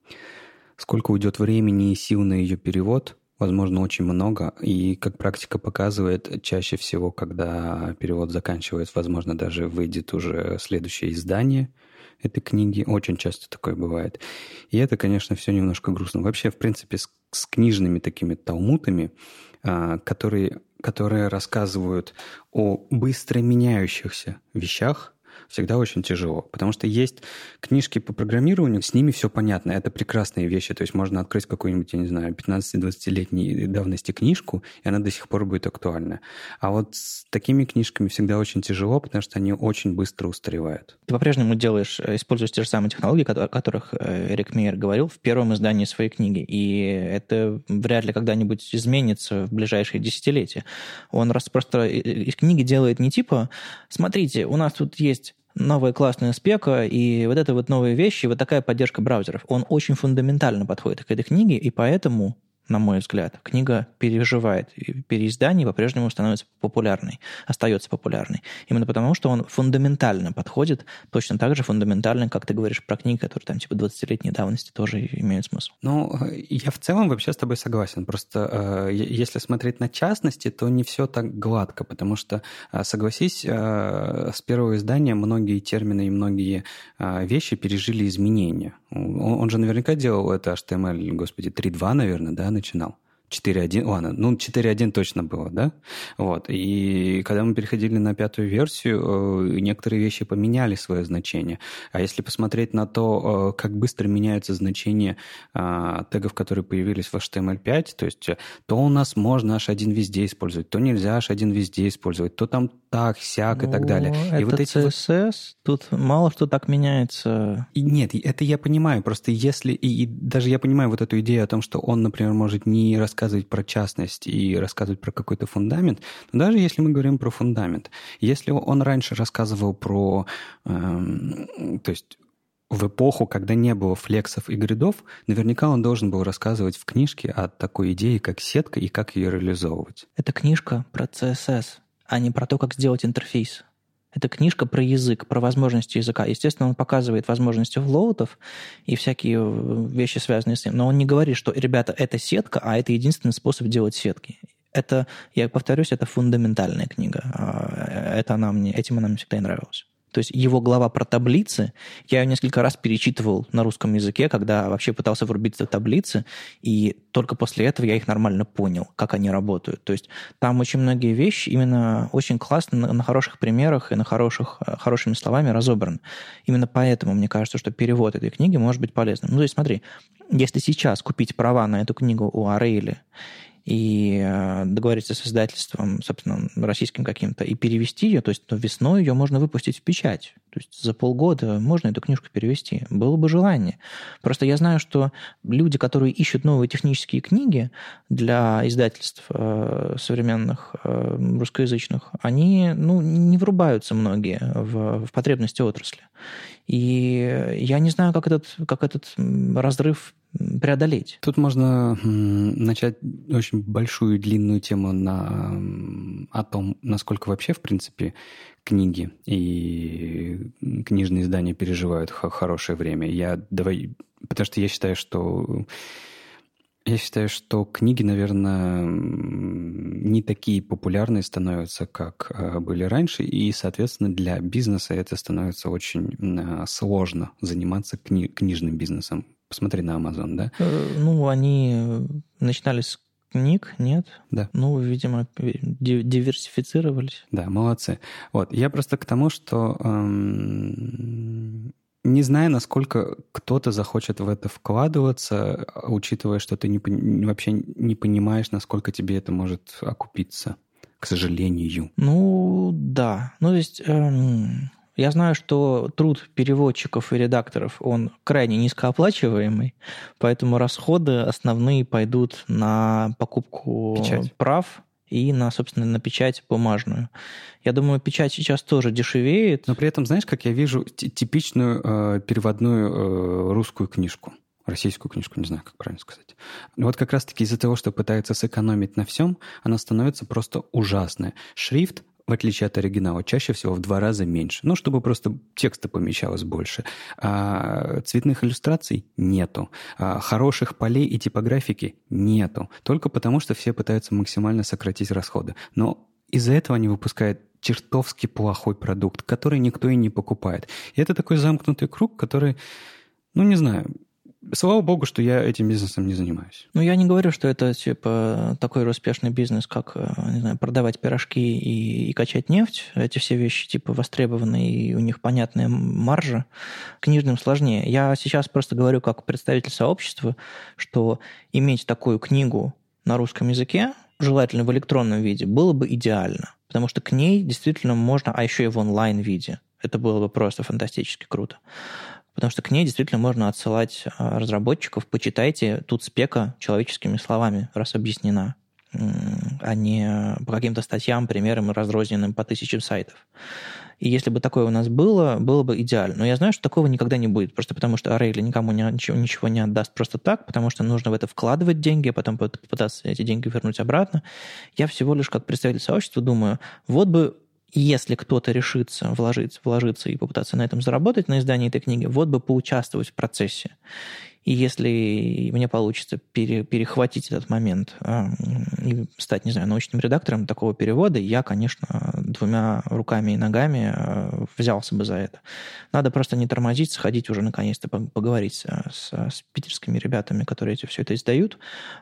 сколько уйдет времени и сил на ее перевод – Возможно, очень много. И, как практика показывает, чаще всего, когда перевод заканчивается, возможно, даже выйдет уже следующее издание этой книги. Очень часто такое бывает. И это, конечно, все немножко грустно. Вообще, в принципе, с, с книжными такими талмутами, а, которые, которые рассказывают о быстро меняющихся вещах, всегда очень тяжело, потому что есть книжки по программированию, с ними все понятно, это прекрасные вещи, то есть можно открыть какую-нибудь, я не знаю, 15-20-летней давности книжку, и она до сих пор будет актуальна. А вот с такими книжками всегда очень тяжело, потому что они очень быстро устаревают. Ты по-прежнему делаешь, э, используешь те же самые технологии, о которых э, Эрик Мейер говорил в первом издании своей книги, и это вряд ли когда-нибудь изменится в ближайшие десятилетия. Он раз просто э, из книги делает не типа, смотрите, у нас тут есть новая классная спека, и вот это вот новые вещи, вот такая поддержка браузеров. Он очень фундаментально подходит к этой книге, и поэтому на мой взгляд. Книга переживает. Переиздание по-прежнему становится популярной, остается популярной. Именно потому, что он фундаментально подходит, точно так же фундаментально, как ты говоришь про книги, которые там типа 20-летней давности тоже имеют смысл. Ну, я в целом вообще с тобой согласен. Просто э, если смотреть на частности, то не все так гладко, потому что, э, согласись, э, с первого издания многие термины и многие э, вещи пережили изменения. Он, же наверняка делал это HTML, господи, 3.2, наверное, да, начинал. 4.1, ладно, ну 4.1 точно было, да? Вот, и когда мы переходили на пятую версию, э, некоторые вещи поменяли свое значение. А если посмотреть на то, э, как быстро меняются значения э, тегов, которые появились в HTML5, то есть то у нас можно H1 везде использовать, то нельзя H1 везде использовать, то там так, сяк и так далее. Ну, и это вот эти CSS, вот... тут мало что так меняется. И нет, это я понимаю, просто если, и, и даже я понимаю вот эту идею о том, что он, например, может не рассказывать про частность и рассказывать про какой-то фундамент, но даже если мы говорим про фундамент, если он раньше рассказывал про, эм, то есть в эпоху, когда не было флексов и гридов, наверняка он должен был рассказывать в книжке о такой идее, как сетка и как ее реализовывать. Это книжка про CSS а не про то, как сделать интерфейс. Это книжка про язык, про возможности языка. Естественно, он показывает возможности флоутов и всякие э, вещи, связанные с ним. Но он не говорит, что, ребята, это сетка, а это единственный способ делать сетки. Это, я повторюсь, это фундаментальная книга. А, это она мне, этим она мне всегда и нравилась. То есть его глава про таблицы, я ее несколько раз перечитывал на русском языке, когда вообще пытался врубиться в таблицы, и только после этого я их нормально понял, как они работают. То есть там очень многие вещи именно очень классно на, хороших примерах и на хороших, э, хорошими словами разобраны. Именно поэтому мне кажется, что перевод этой книги может быть полезным. Ну, то есть смотри, если сейчас купить права на эту книгу у Арейли и э, договориться с издательством, собственно, российским каким-то, и перевести ее, то есть ну, весной ее можно выпустить в печать. То есть за полгода можно эту книжку перевести. Было бы желание. Просто я знаю, что люди, которые ищут новые технические книги для издательств э, современных э, русскоязычных, они ну, не врубаются многие в, в потребности отрасли. И я не знаю, как этот, как этот разрыв преодолеть. Тут можно начать очень большую длинную тему на, о том, насколько вообще, в принципе, книги и книжные издания переживают хорошее время. Я давай, потому что я считаю, что я считаю, что книги, наверное, не такие популярные становятся, как э, были раньше, и, соответственно, для бизнеса это становится очень э, сложно заниматься кни- книжным бизнесом. Посмотри на Amazon, да? Э, ну, они начинали с книг, нет? Да. Ну, видимо, диверсифицировались. Да, молодцы. Вот, я просто к тому, что эм, не знаю, насколько кто-то захочет в это вкладываться, учитывая, что ты не, вообще не понимаешь, насколько тебе это может окупиться, к сожалению. Ну, да. Ну, то есть... Эм... Я знаю, что труд переводчиков и редакторов, он крайне низкооплачиваемый, поэтому расходы основные пойдут на покупку Печать. прав и на, собственно, на печать бумажную. Я думаю, печать сейчас тоже дешевеет. Но при этом, знаешь, как я вижу типичную э, переводную э, русскую книжку российскую книжку, не знаю, как правильно сказать. Вот как раз-таки из-за того, что пытается сэкономить на всем, она становится просто ужасная. Шрифт в отличие от оригинала, чаще всего в два раза меньше. Ну, чтобы просто текста помещалось больше. А цветных иллюстраций нету. А хороших полей и типографики нету. Только потому, что все пытаются максимально сократить расходы. Но из-за этого они выпускают чертовски плохой продукт, который никто и не покупает. И это такой замкнутый круг, который, ну, не знаю, Слава богу, что я этим бизнесом не занимаюсь. Ну, я не говорю, что это типа такой успешный бизнес, как, э, не знаю, продавать пирожки и, и качать нефть. Эти все вещи типа востребованы, и у них понятная маржа. Книжным сложнее. Я сейчас просто говорю как представитель сообщества, что иметь такую книгу на русском языке, желательно в электронном виде, было бы идеально. Потому что к ней действительно можно, а еще и в онлайн-виде. Это было бы просто фантастически круто потому что к ней действительно можно отсылать а, разработчиков. Почитайте тут спека человеческими словами, раз объяснена. а не по каким-то статьям, примерам, разрозненным по тысячам сайтов. И если бы такое у нас было, было бы идеально. Но я знаю, что такого никогда не будет, просто потому что Array никому не, ничего, ничего не отдаст просто так, потому что нужно в это вкладывать деньги, а потом попытаться эти деньги вернуть обратно. Я всего лишь как представитель сообщества думаю, вот бы если кто-то решится вложиться, вложиться и попытаться на этом заработать, на издании этой книги, вот бы поучаствовать в процессе. И если мне получится пере, перехватить этот момент а, и стать, не знаю, научным редактором такого перевода, я, конечно, двумя руками и ногами а, взялся бы за это. Надо просто не тормозить, сходить уже наконец-то поговорить с, с, питерскими ребятами, которые эти, все это издают.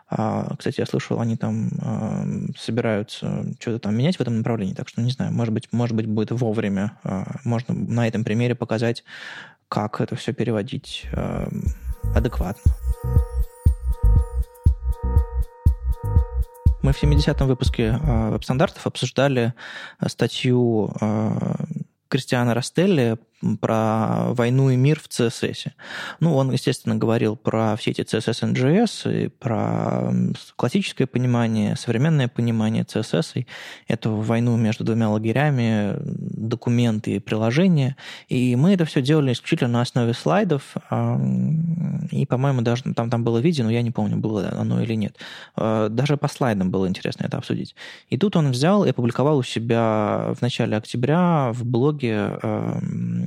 А, кстати, я слышал, они там собираются что-то там менять в этом направлении, так что не знаю, может быть, может быть будет вовремя. Можно на этом примере показать, как это все переводить а, адекватно. Мы в 70-м выпуске э, веб-стандартов обсуждали э, статью э, Кристиана Растелли про войну и мир в CSS. Ну, он, естественно, говорил про все эти CSS JS, и про классическое понимание, современное понимание CSS, и эту войну между двумя лагерями, документы и приложения. И мы это все делали исключительно на основе слайдов, и, по-моему, даже там, там было видео, но я не помню, было оно или нет. А, даже по слайдам было интересно это обсудить. И тут он взял и опубликовал у себя в начале октября в блоге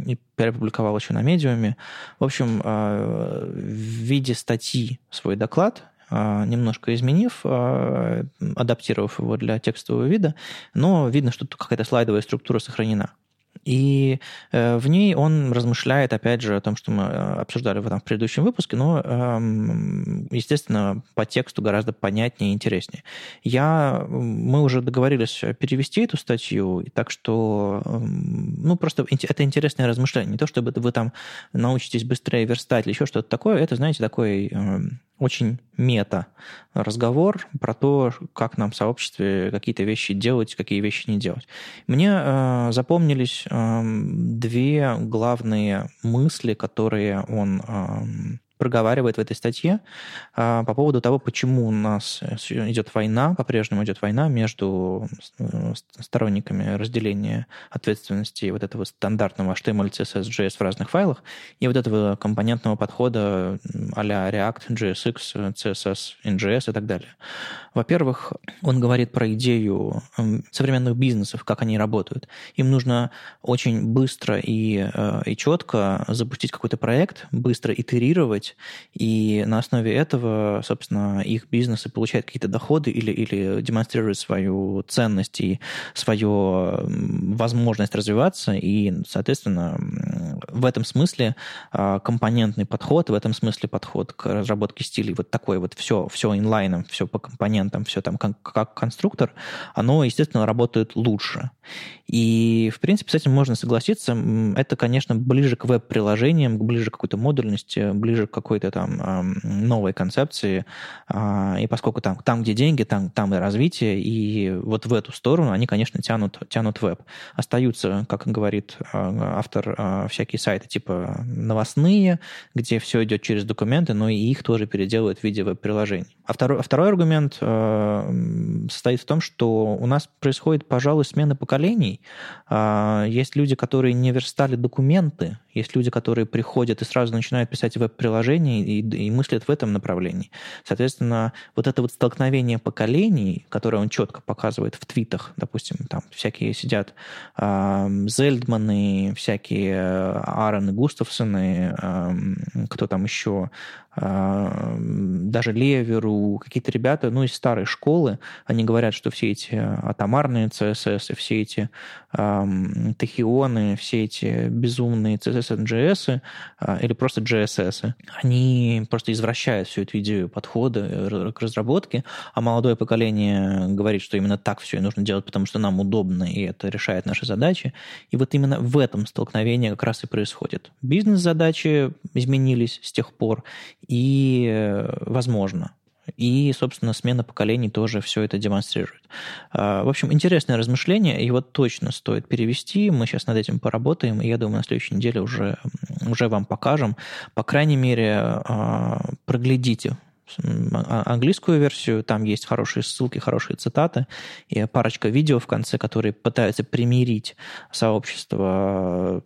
и перепубликовал еще на медиуме. В общем, э, в виде статьи свой доклад, э, немножко изменив, э, адаптировав его для текстового вида, но видно, что какая-то слайдовая структура сохранена. И э, в ней он размышляет, опять же, о том, что мы э, обсуждали в этом предыдущем выпуске, но, эм, естественно, по тексту гораздо понятнее и интереснее. Я, мы уже договорились перевести эту статью, так что, эм, ну, просто это интересное размышление. Не то, чтобы вы там научитесь быстрее верстать или еще что-то такое, это, знаете, такой эм, очень мета разговор про то, как нам в сообществе какие-то вещи делать, какие вещи не делать. Мне э, запомнились э, две главные мысли, которые он э, проговаривает в этой статье а, по поводу того, почему у нас идет война, по-прежнему идет война между э, сторонниками разделения ответственности вот этого стандартного HTML, CSS, JS в разных файлах и вот этого компонентного подхода а-ля React, JSX, CSS, NGS и так далее. Во-первых, он говорит про идею современных бизнесов, как они работают. Им нужно очень быстро и, э, и четко запустить какой-то проект, быстро итерировать, делать, и на основе этого, собственно, их бизнесы получают какие-то доходы или, или демонстрируют свою ценность и свою возможность развиваться, и, соответственно, в этом смысле а, компонентный подход, в этом смысле подход к разработке стилей, вот такой вот все, все инлайном, все по компонентам, все там как, как конструктор, оно, естественно, работает лучше. И, в принципе, с этим можно согласиться. Это, конечно, ближе к веб-приложениям, ближе к какой-то модульности, ближе к какой-то там новой концепции. А, и поскольку там, там где деньги, там, там и развитие, и вот в эту сторону они, конечно, тянут, тянут веб. Остаются, как говорит а, автор, а, всякие сайты типа новостные, где все идет через документы, но и их тоже переделывают в виде веб-приложений. А второй, второй аргумент состоит в том, что у нас происходит, пожалуй, смена поколений. Есть люди, которые не верстали документы, есть люди, которые приходят и сразу начинают писать веб-приложения и, и мыслят в этом направлении. Соответственно, вот это вот столкновение поколений, которое он четко показывает в твитах, допустим, там всякие сидят э, Зельдманы, всякие э, Аароны Густавсоны, э, кто там еще, даже Леверу, какие-то ребята, ну, из старой школы, они говорят, что все эти атомарные CSS, все эти э, тахионы, все эти безумные CSS CSS, JS а, или просто JSS, они просто извращают всю эту идею подхода э, к разработке, а молодое поколение говорит, что именно так все и нужно делать, потому что нам удобно, и это решает наши задачи. И вот именно в этом столкновение как раз и происходит. Бизнес-задачи изменились с тех пор, и, э, возможно, и, собственно, смена поколений тоже все это демонстрирует. А, в общем, интересное размышление, его точно стоит перевести. Мы сейчас над этим поработаем, и я думаю, на следующей неделе уже, уже вам покажем. По крайней мере, а, проглядите английскую версию, там есть хорошие ссылки, хорошие цитаты и парочка видео в конце, которые пытаются примирить сообщество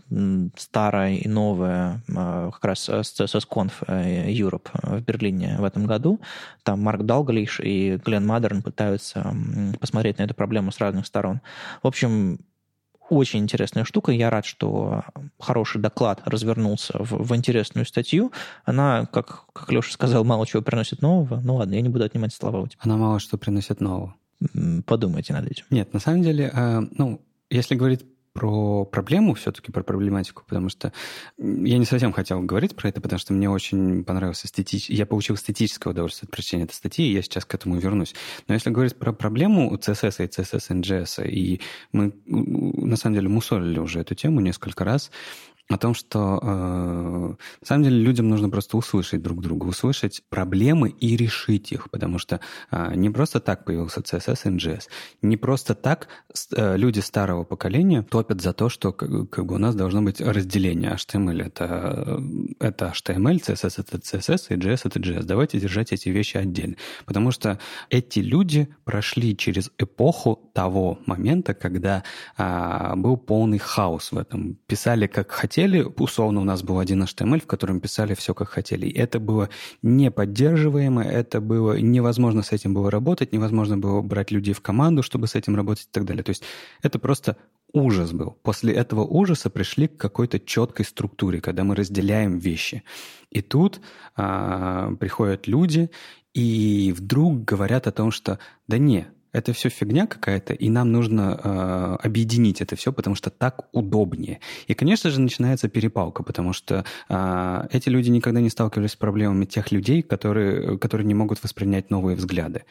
старое и новое как раз с CSS.conf Europe в Берлине в этом году. Там Марк Далглиш и Глен Мадерн пытаются посмотреть на эту проблему с разных сторон. В общем, очень интересная штука. Я рад, что хороший доклад развернулся в, в интересную статью. Она, как, как Леша сказал, мало чего приносит нового. Ну ладно, я не буду отнимать слова у тебя. Она мало что приносит нового. Подумайте над этим. Нет, на самом деле, э, ну, если говорить про проблему, все-таки про проблематику, потому что я не совсем хотел говорить про это, потому что мне очень понравился эстетический... Я получил эстетическое удовольствие от прочтения этой статьи, и я сейчас к этому вернусь. Но если говорить про проблему CSS и CSS NGS, и мы на самом деле мусолили уже эту тему несколько раз, о том, что э, на самом деле людям нужно просто услышать друг друга, услышать проблемы и решить их, потому что э, не просто так появился CSS и NGS, не просто так э, люди старого поколения топят за то, что как, как бы у нас должно быть разделение. HTML это, это HTML, CSS это CSS, и JS это JS. Давайте держать эти вещи отдельно, потому что эти люди прошли через эпоху того момента, когда э, был полный хаос в этом. Писали как хотели хотели, условно у нас был один HTML, в котором писали все, как хотели. И это было не поддерживаемо, это было невозможно с этим было работать, невозможно было брать людей в команду, чтобы с этим работать и так далее. То есть это просто ужас был. После этого ужаса пришли к какой-то четкой структуре, когда мы разделяем вещи. И тут а, приходят люди и вдруг говорят о том, что да не, это все фигня какая-то, и нам нужно э, объединить это все, потому что так удобнее. И, конечно же, начинается перепалка, потому что э, эти люди никогда не сталкивались с проблемами тех людей, которые, которые не могут воспринять новые взгляды.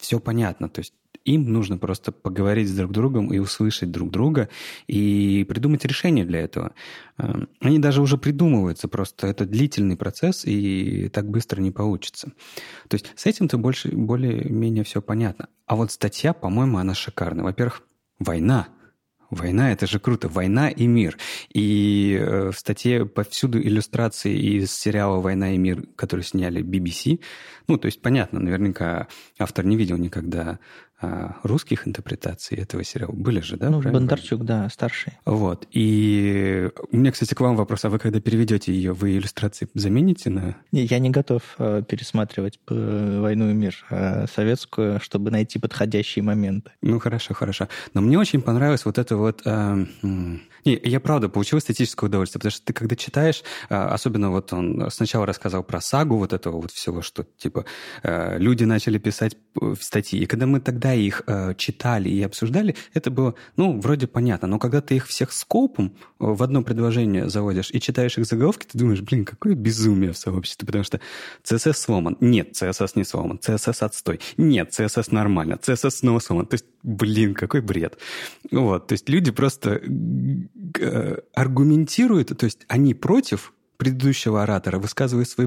Все понятно, то есть им нужно просто поговорить с друг другом и услышать друг друга и придумать решение для этого. Эм, они даже уже придумываются, просто это длительный процесс, и так быстро не получится. То есть с этим-то больше, более-менее все понятно. А вот статья, по-моему, она шикарная. Во-первых, война – Война — это же круто. Война и мир. И э, в статье повсюду иллюстрации из сериала «Война и мир», который сняли BBC. Ну, то есть, понятно, наверняка автор не видел никогда а, русских интерпретаций этого сериала. Были же, да? Ну, правильно? Бондарчук, да, старший. Вот. И у меня, кстати, к вам вопрос. А вы когда переведете ее, вы иллюстрации замените на... Не, я не готов э, пересматривать э, «Войну и мир» э, советскую, чтобы найти подходящие моменты. Ну, хорошо, хорошо. Но мне очень понравилось вот это вот... Э, не, я правда получил эстетическое удовольствие, потому что ты когда читаешь, особенно вот он сначала рассказал про сагу вот этого вот всего, что типа люди начали писать в статьи. И когда мы тогда их э, читали и обсуждали, это было, ну, вроде понятно. Но когда ты их всех скопом э, в одно предложение заводишь и читаешь их заголовки, ты думаешь, блин, какое безумие в сообществе, потому что CSS сломан. Нет, CSS не сломан. CSS отстой. Нет, CSS нормально. CSS снова сломан. То есть, блин, какой бред. Вот, то есть люди просто э, аргументируют, то есть они против предыдущего оратора, высказывает свои,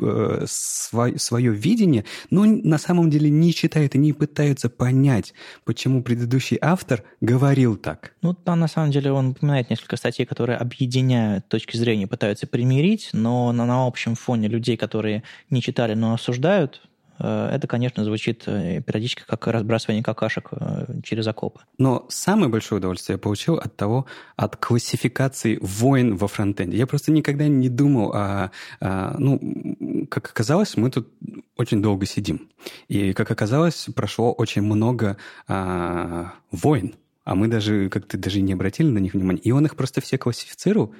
э, свое, свое видение, но на самом деле не читают и не пытаются понять, почему предыдущий автор говорил так. Ну, там на самом деле он упоминает несколько статей, которые объединяют точки зрения, пытаются примирить, но на, на общем фоне людей, которые не читали, но осуждают, это, конечно, звучит э, периодически как разбрасывание какашек э, через окопы. Но самое большое удовольствие я получил от того, от классификации войн во фронтенде. Я просто никогда не думал о, о ну, как оказалось, мы тут очень долго сидим. И, как оказалось, прошло очень много а, войн а мы даже как-то даже не обратили на них внимания. И он их просто все классифицировал,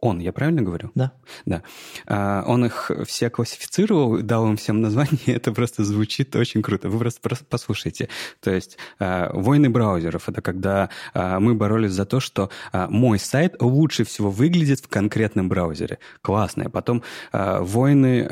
он, я правильно говорю? Да. Да. А, он их все классифицировал, дал им всем название, это просто звучит очень круто. Вы просто послушайте. То есть а, войны браузеров — это когда а, мы боролись за то, что мой сайт лучше всего выглядит в конкретном браузере. Классно. Потом войны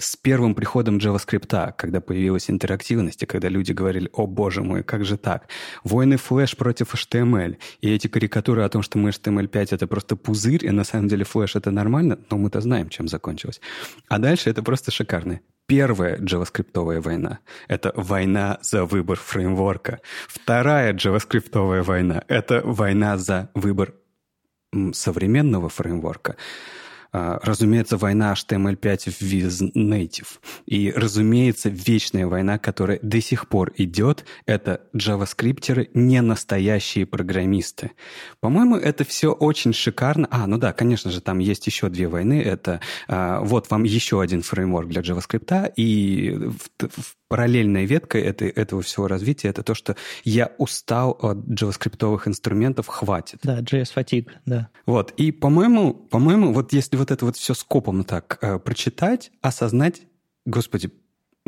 с первым приходом JavaScript, когда появилась интерактивность, и когда люди говорили, о боже мой, как же так? Войны Flash против HTML. И эти карикатуры о том, что мы HTML5 — это просто пузырь, и на самом деле флеш это нормально, но мы-то знаем, чем закончилось. А дальше это просто шикарно. Первая джаваскриптовая война — это война за выбор фреймворка. Вторая джаваскриптовая война — это война за выбор современного фреймворка. А, разумеется, война HTML5 в Native. И, разумеется, вечная война, которая до сих пор идет, это джаваскриптеры, не настоящие программисты. По-моему, это все очень шикарно. А, ну да, конечно же, там есть еще две войны. Это а, вот вам еще один фреймворк для JavaScript, и параллельная ветка этой, этого всего развития это то, что я устал от джаваскриптовых инструментов, хватит. Да, JS fatigue, да. Вот, и, по-моему, по-моему, вот если вот это вот все скопом так э, прочитать, осознать, господи,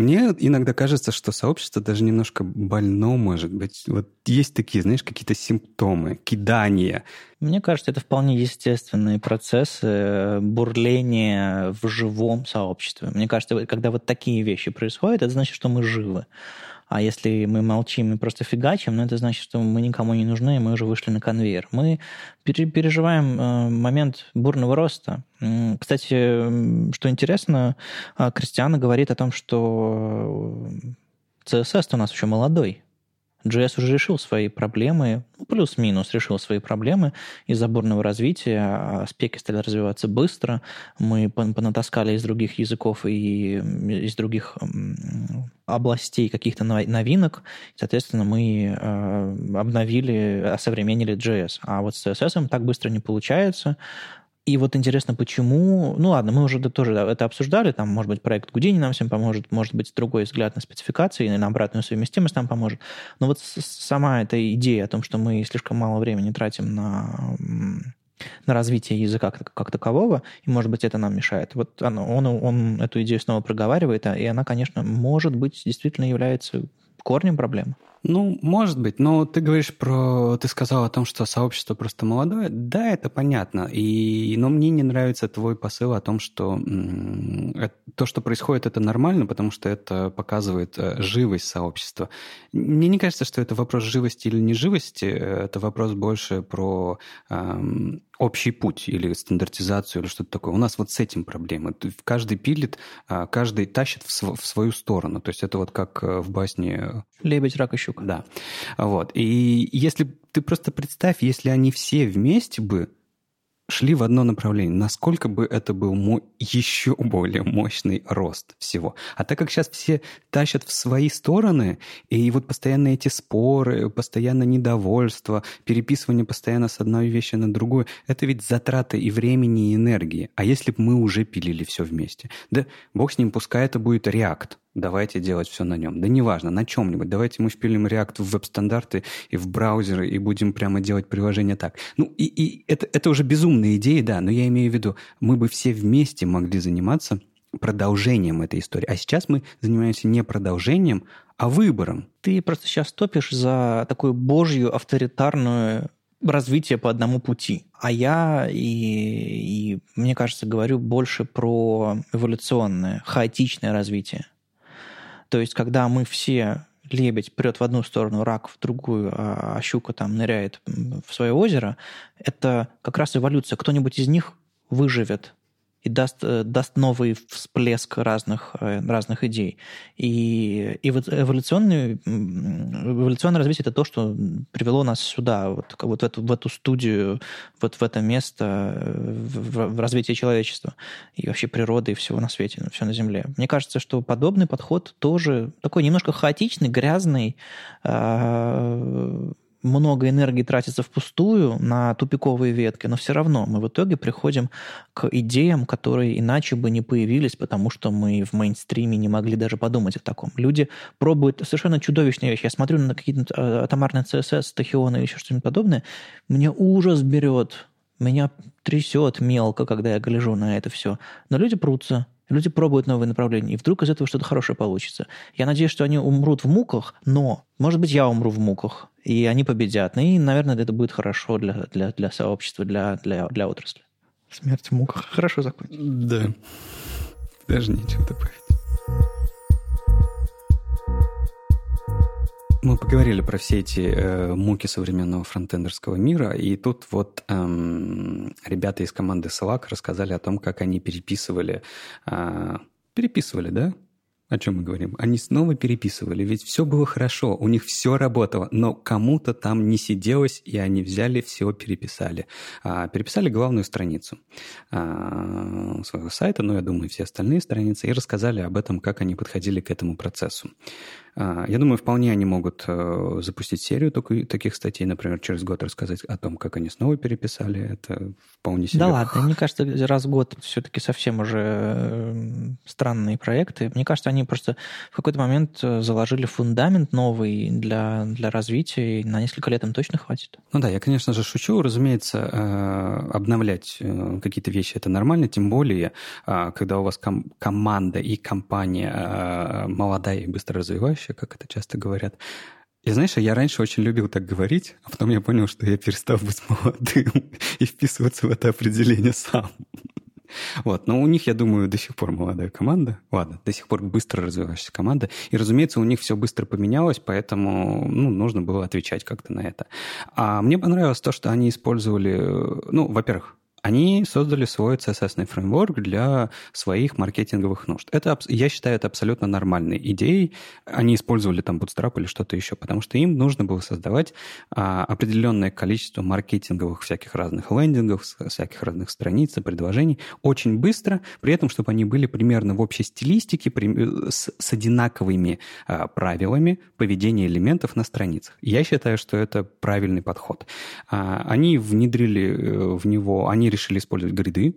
мне иногда кажется, что сообщество даже немножко больно может быть. Вот есть такие, знаешь, какие-то симптомы, кидания. Мне кажется, это вполне естественные процессы э, бурления в живом сообществе. Мне кажется, когда вот такие вещи происходят, это значит, что мы живы. А если мы молчим и просто фигачим, ну, это значит, что мы никому не нужны, и мы уже вышли на конвейер. Мы переживаем э, момент бурного роста. Кстати, что интересно, а, Кристиана говорит о том, что CSS у нас еще молодой. JS уже решил свои проблемы, ну, плюс-минус решил свои проблемы из-за бурного развития, спеки стали развиваться быстро, мы понатаскали из других языков и из других областей каких-то новинок, соответственно, мы э, обновили, осовременили JS. А вот с CSS так быстро не получается, и вот интересно, почему... Ну ладно, мы уже тоже это обсуждали, там, может быть, проект Гудини нам всем поможет, может быть, другой взгляд на спецификации и на обратную совместимость нам поможет. Но вот сама эта идея о том, что мы слишком мало времени тратим на на развитие языка как, как такового, и, может быть, это нам мешает. Вот он, он, он эту идею снова проговаривает, и она, конечно, может быть, действительно является корнем проблемы. Ну, может быть, но ты говоришь про... Ты сказал о том, что сообщество просто молодое. Да, это понятно. И... Но мне не нравится твой посыл о том, что то, что происходит, это нормально, потому что это показывает э, живость сообщества. Мне не кажется, что это вопрос живости или неживости. Это вопрос больше про эм, общий путь или стандартизацию или что-то такое. У нас вот с этим проблемы. Каждый пилит, а, каждый тащит в, свою сторону. То есть это вот как э, в басне... Лебедь, рак и щука. Да. Вот. И если ты просто представь, если они все вместе бы шли в одно направление, насколько бы это был мой, еще более мощный рост всего. А так как сейчас все тащат в свои стороны, и вот постоянно эти споры, постоянно недовольство, переписывание постоянно с одной вещи на другую, это ведь затраты и времени, и энергии. А если бы мы уже пилили все вместе? Да бог с ним, пускай это будет React давайте делать все на нем. Да неважно, на чем-нибудь. Давайте мы впилим React в веб-стандарты и в браузеры и будем прямо делать приложение так. Ну, и, и это, это уже безумные идеи, да, но я имею в виду, мы бы все вместе могли заниматься продолжением этой истории. А сейчас мы занимаемся не продолжением, а выбором. Ты просто сейчас топишь за такую божью авторитарную развитие по одному пути. А я и, и, мне кажется, говорю больше про эволюционное, хаотичное развитие. То есть, когда мы все лебедь прет в одну сторону, рак в другую, а, а щука там ныряет в свое озеро, это как раз эволюция. Кто-нибудь из них выживет и даст, э, даст новый всплеск разных, э, разных идей. И, и вот эволюционное, эволюционное развитие – это то, что привело нас сюда, вот, вот в, эту, в эту студию, вот в это место в, в развитии человечества и вообще природы и всего на свете, все на Земле. Мне кажется, что подобный подход тоже такой немножко хаотичный, грязный, а, много энергии тратится впустую на тупиковые ветки, но все равно мы в итоге приходим к идеям, которые иначе бы не появились, потому что мы в мейнстриме не могли даже подумать о таком. Люди пробуют совершенно чудовищные вещи. Я смотрю на какие-то э, атомарные CSS, тахионы или еще что-нибудь подобное, мне ужас берет, меня трясет мелко, когда я гляжу на это все. Но люди прутся, Люди пробуют новые направления, и вдруг из этого что-то хорошее получится. Я надеюсь, что они умрут в муках, но, может быть, я умру в муках, и они победят. И, наверное, это будет хорошо для, для, для сообщества, для, для, для отрасли. Смерть в муках. Хорошо закончить. Да. Даже нечего добавить. Мы поговорили про все эти э, муки современного фронтендерского мира, и тут вот эм, ребята из команды Slack рассказали о том, как они переписывали, э, переписывали, да, о чем мы говорим, они снова переписывали, ведь все было хорошо, у них все работало, но кому-то там не сиделось, и они взяли, все переписали. А, переписали главную страницу а, своего сайта, ну, я думаю, все остальные страницы, и рассказали об этом, как они подходили к этому процессу. А, я думаю, вполне они могут э, запустить серию таких статей, например, через год рассказать о том, как они снова переписали. Это вполне себе... Да ладно, мне кажется, раз в год все-таки совсем уже э, странные проекты. Мне кажется, они просто в какой-то момент э, заложили фундамент новый для, для развития, и на несколько лет им точно хватит. Ну да, я, конечно же, шучу. Разумеется, обновлять какие-то вещи – это нормально, тем более, когда у вас ком- команда и компания молодая и быстро развивающаяся, вообще, как это часто говорят. И знаешь, я раньше очень любил так говорить, а потом я понял, что я перестал быть молодым и вписываться в это определение сам. Вот, но у них, я думаю, до сих пор молодая команда. Ладно, до сих пор быстро развивающаяся команда. И, разумеется, у них все быстро поменялось, поэтому ну, нужно было отвечать как-то на это. А мне понравилось то, что они использовали, ну, во-первых, они создали свой CSS фреймворк для своих маркетинговых нужд. Это, я считаю, это абсолютно нормальной идеей. Они использовали там Bootstrap или что-то еще, потому что им нужно было создавать а, определенное количество маркетинговых всяких разных лендингов, всяких разных страниц, предложений очень быстро, при этом, чтобы они были примерно в общей стилистике при, с, с одинаковыми а, правилами поведения элементов на страницах. Я считаю, что это правильный подход. А, они внедрили э, в него, они решили использовать гриды,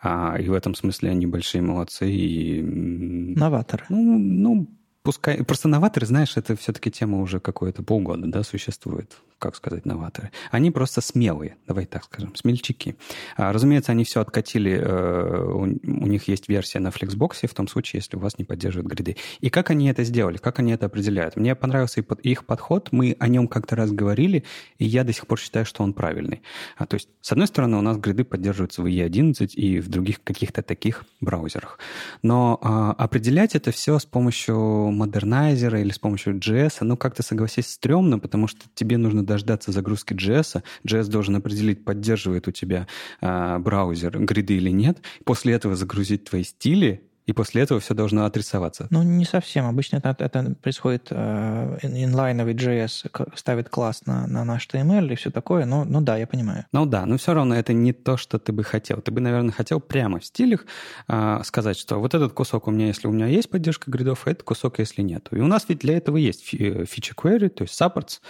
а, и в этом смысле они большие молодцы. И, Новаторы. Ну, ну, пускай... Просто новаторы, знаешь, это все-таки тема уже какое-то полгода, да, существует как сказать, новаторы. Они просто смелые, давай так скажем, смельчаки. А, разумеется, они все откатили, э, у, у них есть версия на Flexbox, в том случае, если у вас не поддерживают гриды. И как они это сделали, как они это определяют? Мне понравился их подход, мы о нем как-то раз говорили, и я до сих пор считаю, что он правильный. А, то есть, с одной стороны, у нас гриды поддерживаются в E11 и в других каких-то таких браузерах. Но а, определять это все с помощью модернайзера или с помощью JS, ну, как-то, согласись, стрёмно, потому что тебе нужно дождаться загрузки JS. JS должен определить, поддерживает у тебя э, браузер гриды или нет. После этого загрузить твои стили и после этого все должно отрисоваться. Ну, не совсем. Обычно это, это происходит э, инлайновый JS ставит класс на, на наш HTML и все такое. Ну, ну да, я понимаю. Ну да, но все равно это не то, что ты бы хотел. Ты бы, наверное, хотел прямо в стилях э, сказать, что вот этот кусок у меня, если у меня есть поддержка гридов, а этот кусок, если нет. И у нас ведь для этого есть feature query, то есть supports.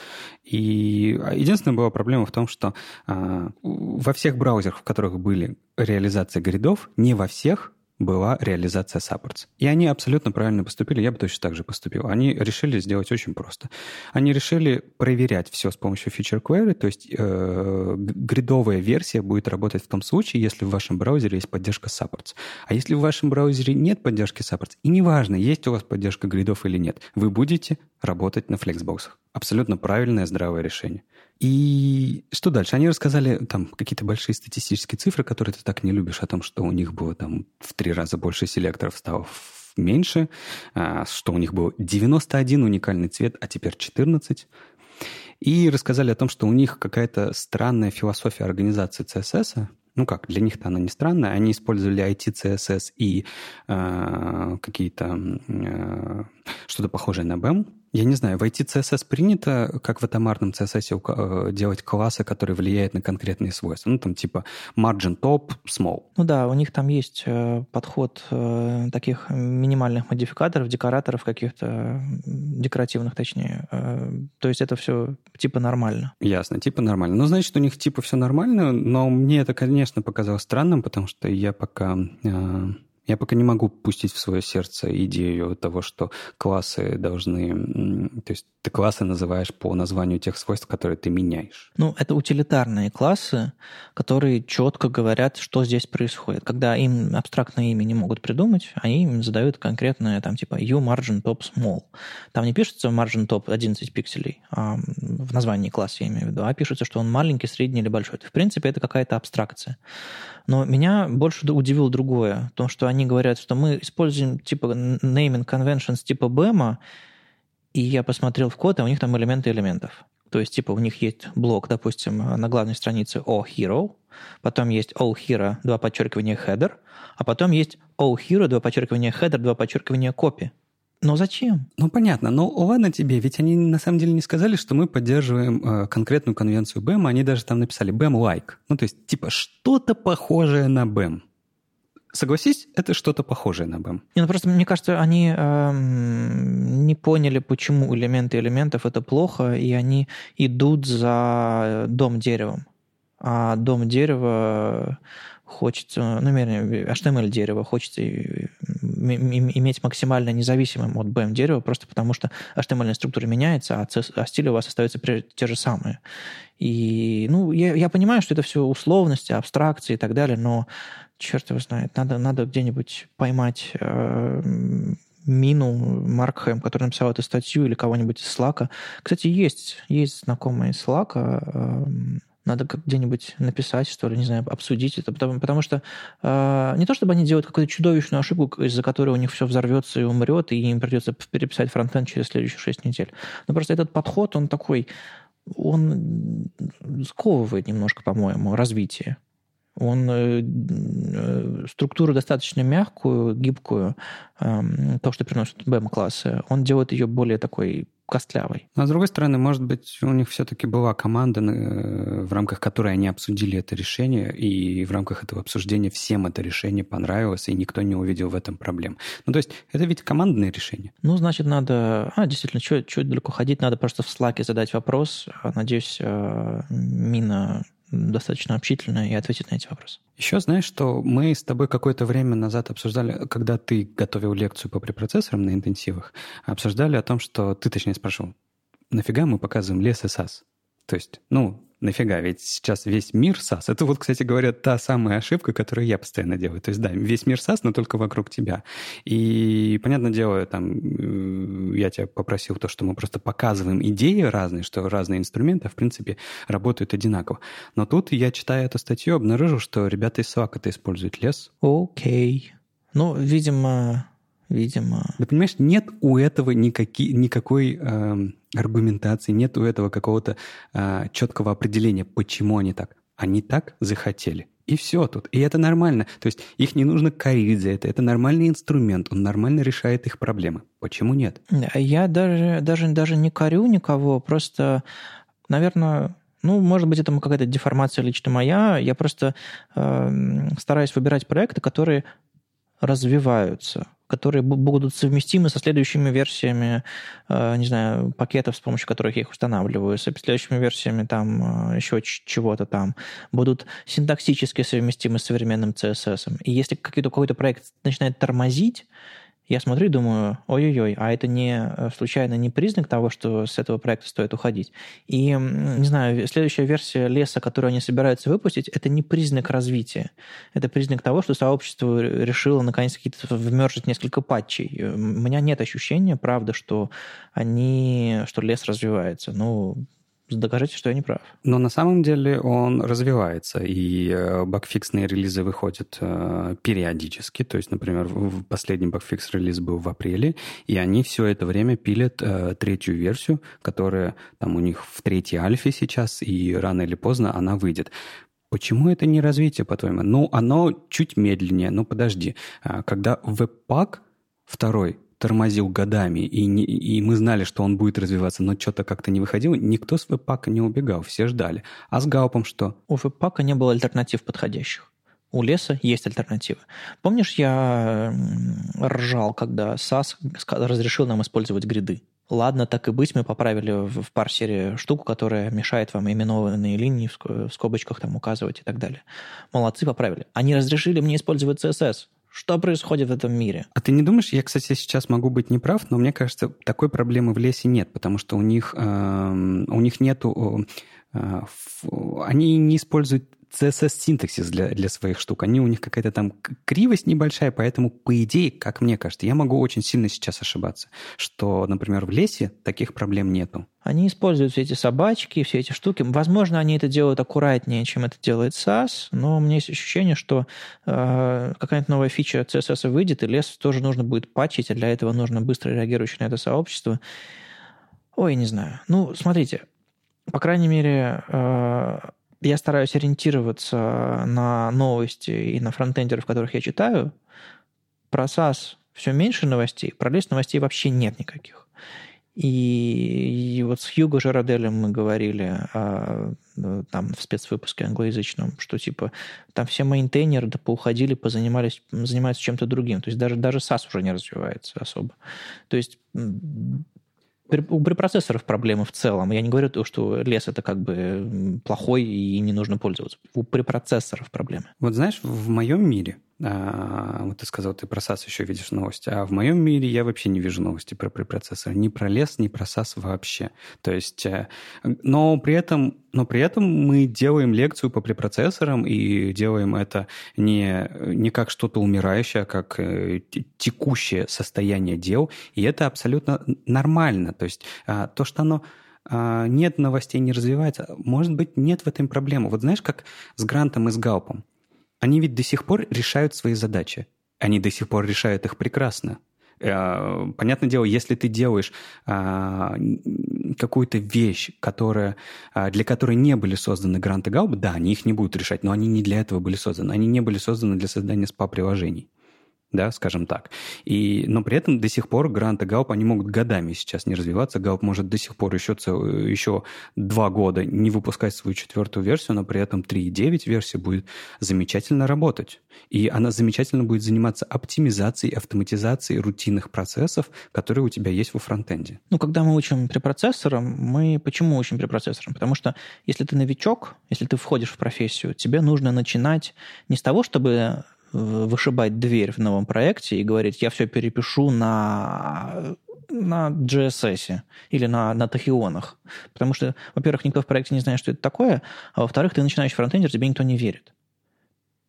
И единственная была проблема в том, что э, во всех браузерах, в которых были реализации гридов, не во всех была реализация Supports. И они абсолютно правильно поступили, я бы точно так же поступил. Они решили сделать очень просто. Они решили проверять все с помощью feature query, то есть э, гридовая версия будет работать в том случае, если в вашем браузере есть поддержка Supports. А если в вашем браузере нет поддержки Supports, и неважно, есть у вас поддержка гридов или нет, вы будете работать на Flexbox. Абсолютно правильное, здравое решение. И что дальше? Они рассказали там какие-то большие статистические цифры, которые ты так не любишь, о том, что у них было там в три раза больше селекторов стало меньше, а, что у них был 91 уникальный цвет, а теперь 14. И рассказали о том, что у них какая-то странная философия организации CSS, ну как, для них-то она не странная, они использовали IT, CSS и э, какие-то э, что-то похожее на BEM, я не знаю, в IT CSS принято, как в атомарном CSS, э, делать классы, которые влияют на конкретные свойства. Ну, там типа margin top, small. Ну да, у них там есть э, подход э, таких минимальных модификаторов, декораторов каких-то, декоративных точнее. То есть это все типа нормально. Ясно, типа нормально. Ну, значит, у них типа все нормально, но мне это, конечно, показалось странным, потому что я пока я пока не могу пустить в свое сердце идею того, что классы должны... То есть ты классы называешь по названию тех свойств, которые ты меняешь. Ну, это утилитарные классы, которые четко говорят, что здесь происходит. Когда им абстрактное имя не могут придумать, они им задают конкретное, там, типа u margin top small. Там не пишется margin top 11 пикселей а в названии класса, я имею в виду, а пишется, что он маленький, средний или большой. В принципе, это какая-то абстракция. Но меня больше удивило другое, то, что они говорят, что мы используем типа naming conventions типа BEM, и я посмотрел в код, а у них там элементы элементов. То есть, типа, у них есть блок, допустим, на главной странице O Hero, потом есть O Hero, два подчеркивания header, а потом есть O Hero, два подчеркивания header, два подчеркивания copy. Но зачем? Ну, понятно. Но ладно тебе, ведь они на самом деле не сказали, что мы поддерживаем э, конкретную конвенцию BEM, они даже там написали BEM-like. Ну, то есть, типа, что-то похожее на BEM. Согласись, это что-то похожее на BEM. Не, ну просто мне кажется, они э, не поняли, почему элементы элементов это плохо, и они идут за дом деревом. А дом дерева хочется, ну, вернее, HTML дерево хочется иметь максимально независимым от BM дерева, просто потому что HTML структура меняется, а, а стили у вас остаются те же самые. И, ну, я, я понимаю, что это все условности, абстракции и так далее, но черт его знает, надо, надо где-нибудь поймать э, Мину Маркхэм, который написал эту статью, или кого-нибудь из Слака. Кстати, есть, есть знакомые из Слака, э, надо где-нибудь написать, что ли, не знаю, обсудить это, потому, потому что э, не то, чтобы они делают какую-то чудовищную ошибку, из-за которой у них все взорвется и умрет, и им придется переписать фронтенд через следующие 6 недель. Но просто этот подход, он такой, он сковывает немножко, по-моему, развитие. Он э, э, структуру достаточно мягкую, гибкую, э, то, что приносит BEM-классы, он делает ее более такой костлявой. А с другой стороны, может быть, у них все-таки была команда, э, в рамках которой они обсудили это решение, и в рамках этого обсуждения всем это решение понравилось, и никто не увидел в этом проблем. Ну, то есть, это ведь командное решение. Ну, значит, надо... А, действительно, что далеко ходить? Надо просто в Slack задать вопрос. Надеюсь, Мина достаточно общительная и ответит на эти вопросы. Еще знаешь, что мы с тобой какое-то время назад обсуждали, когда ты готовил лекцию по препроцессорам на интенсивах, обсуждали о том, что ты, точнее, спрашивал, нафига мы показываем лес и САС? То есть, ну, нафига, ведь сейчас весь мир САС. Это вот, кстати говоря, та самая ошибка, которую я постоянно делаю. То есть, да, весь мир САС, но только вокруг тебя. И, понятное дело, там, э, я тебя попросил то, что мы просто показываем идеи разные, что разные инструменты, в принципе, работают одинаково. Но тут я, читая эту статью, обнаружил, что ребята из Slack это используют лес. Окей. Okay. Ну, видимо, видимо. Да понимаешь, нет у этого никаки, никакой э, аргументации, нет у этого какого-то э, четкого определения, почему они так. Они так захотели. И все тут. И это нормально. То есть их не нужно корить за это. Это нормальный инструмент. Он нормально решает их проблемы. Почему нет? Я даже, даже, даже не корю никого. Просто, наверное, ну, может быть, это какая-то деформация лично моя. Я просто э, стараюсь выбирать проекты, которые развиваются которые будут совместимы со следующими версиями, э, не знаю, пакетов, с помощью которых я их устанавливаю, с следующими версиями там э, еще чего-то там, будут синтаксически совместимы с современным CSS. И если какой-то какой проект начинает тормозить, я смотрю и думаю, ой-ой-ой, а это не э, случайно не признак того, что с этого проекта стоит уходить. И, не знаю, следующая версия леса, которую они собираются выпустить, это не признак развития. Это признак того, что сообщество решило наконец какие-то вмержить несколько патчей. У меня нет ощущения, правда, что они, что лес развивается. Ну, докажите, что я не прав. Но на самом деле он развивается, и э, багфиксные релизы выходят э, периодически. То есть, например, последний багфикс релиз был в апреле, и они все это время пилят э, третью версию, которая там у них в третьей альфе сейчас, и рано или поздно она выйдет. Почему это не развитие, по-твоему? Ну, оно чуть медленнее. Ну, подожди. А, когда веб-пак второй тормозил годами, и, не, и мы знали, что он будет развиваться, но что-то как-то не выходило, никто с веб-пака не убегал, все ждали. А с гаупом что? У веб-пака не было альтернатив подходящих. У леса есть альтернативы. Помнишь, я ржал, когда SAS разрешил нам использовать гриды? Ладно, так и быть, мы поправили в, парсере штуку, которая мешает вам именованные линии в скобочках там указывать и так далее. Молодцы, поправили. Они разрешили мне использовать CSS. Что происходит в этом мире? А ты не думаешь, я, кстати, сейчас могу быть неправ, но мне кажется, такой проблемы в лесе нет, потому что у них, э, у них нету... Э, они не используют CSS-синтаксис для, для своих штук. Они, у них какая-то там кривость небольшая, поэтому, по идее, как мне кажется, я могу очень сильно сейчас ошибаться, что, например, в лесе таких проблем нету. Они используют все эти собачки, все эти штуки. Возможно, они это делают аккуратнее, чем это делает SAS, но у меня есть ощущение, что э, какая-нибудь новая фича CSS выйдет, и лес тоже нужно будет патчить, и для этого нужно быстро реагирующее на это сообщество. Ой, не знаю. Ну, смотрите, по крайней мере, э, я стараюсь ориентироваться на новости и на фронтендеров, которых я читаю. Про SAS все меньше новостей, пролез новостей вообще нет никаких. И, и вот с Хьюго Жераделем мы говорили а, там в спецвыпуске англоязычном, что типа там все мейнтейнеры да поуходили, позанимались, занимаются чем-то другим. То есть даже, даже SAS уже не развивается особо. То есть у препроцессоров проблемы в целом. Я не говорю, что лес это как бы плохой и не нужно пользоваться. У препроцессоров проблемы. Вот знаешь, в моем мире а, вот ты сказал, ты про SAS еще видишь новости. А в моем мире я вообще не вижу новости про препроцессор. Ни про лес, ни про SAS вообще. То есть, э, но при этом, но при этом мы делаем лекцию по препроцессорам и делаем это не, не как что-то умирающее, а как э, текущее состояние дел. И это абсолютно нормально. То есть а, то, что оно а, нет новостей, не развивается, может быть, нет в этом проблемы. Вот знаешь, как с Грантом и с Галпом? Они ведь до сих пор решают свои задачи. Они до сих пор решают их прекрасно. Э, понятное дело, если ты делаешь а, какую-то вещь, которая, а, для которой не были созданы гранты Галб, да, они их не будут решать, но они не для этого были созданы. Они не были созданы для создания спа-приложений да, скажем так. И, но при этом до сих пор Грант и Галп, они могут годами сейчас не развиваться. Галп может до сих пор еще, цел, еще два года не выпускать свою четвертую версию, но при этом 3.9 версия будет замечательно работать. И она замечательно будет заниматься оптимизацией, автоматизацией рутинных процессов, которые у тебя есть во фронтенде. Ну, когда мы учим препроцессорам, мы почему учим препроцессорам? Потому что если ты новичок, если ты входишь в профессию, тебе нужно начинать не с того, чтобы вышибать дверь в новом проекте и говорить, я все перепишу на на GSS или на, на тахионах. Потому что, во-первых, никто в проекте не знает, что это такое, а во-вторых, ты начинающий фронтендер, тебе никто не верит.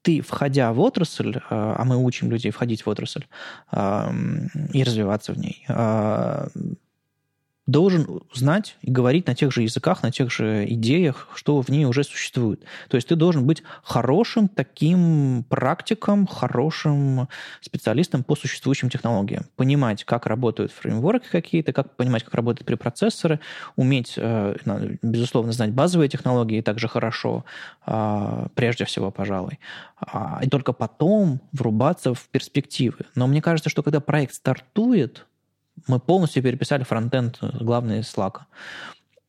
Ты, входя в отрасль, а, а мы учим людей входить в отрасль и развиваться в ней, а, должен знать и говорить на тех же языках, на тех же идеях, что в ней уже существует. То есть ты должен быть хорошим таким практиком, хорошим специалистом по существующим технологиям. Понимать, как работают фреймворки какие-то, как понимать, как работают препроцессоры, уметь, э, безусловно, знать базовые технологии также хорошо, а, прежде всего, пожалуй. А, и только потом врубаться в перспективы. Но мне кажется, что когда проект стартует, мы полностью переписали фронтенд, главное, Slack.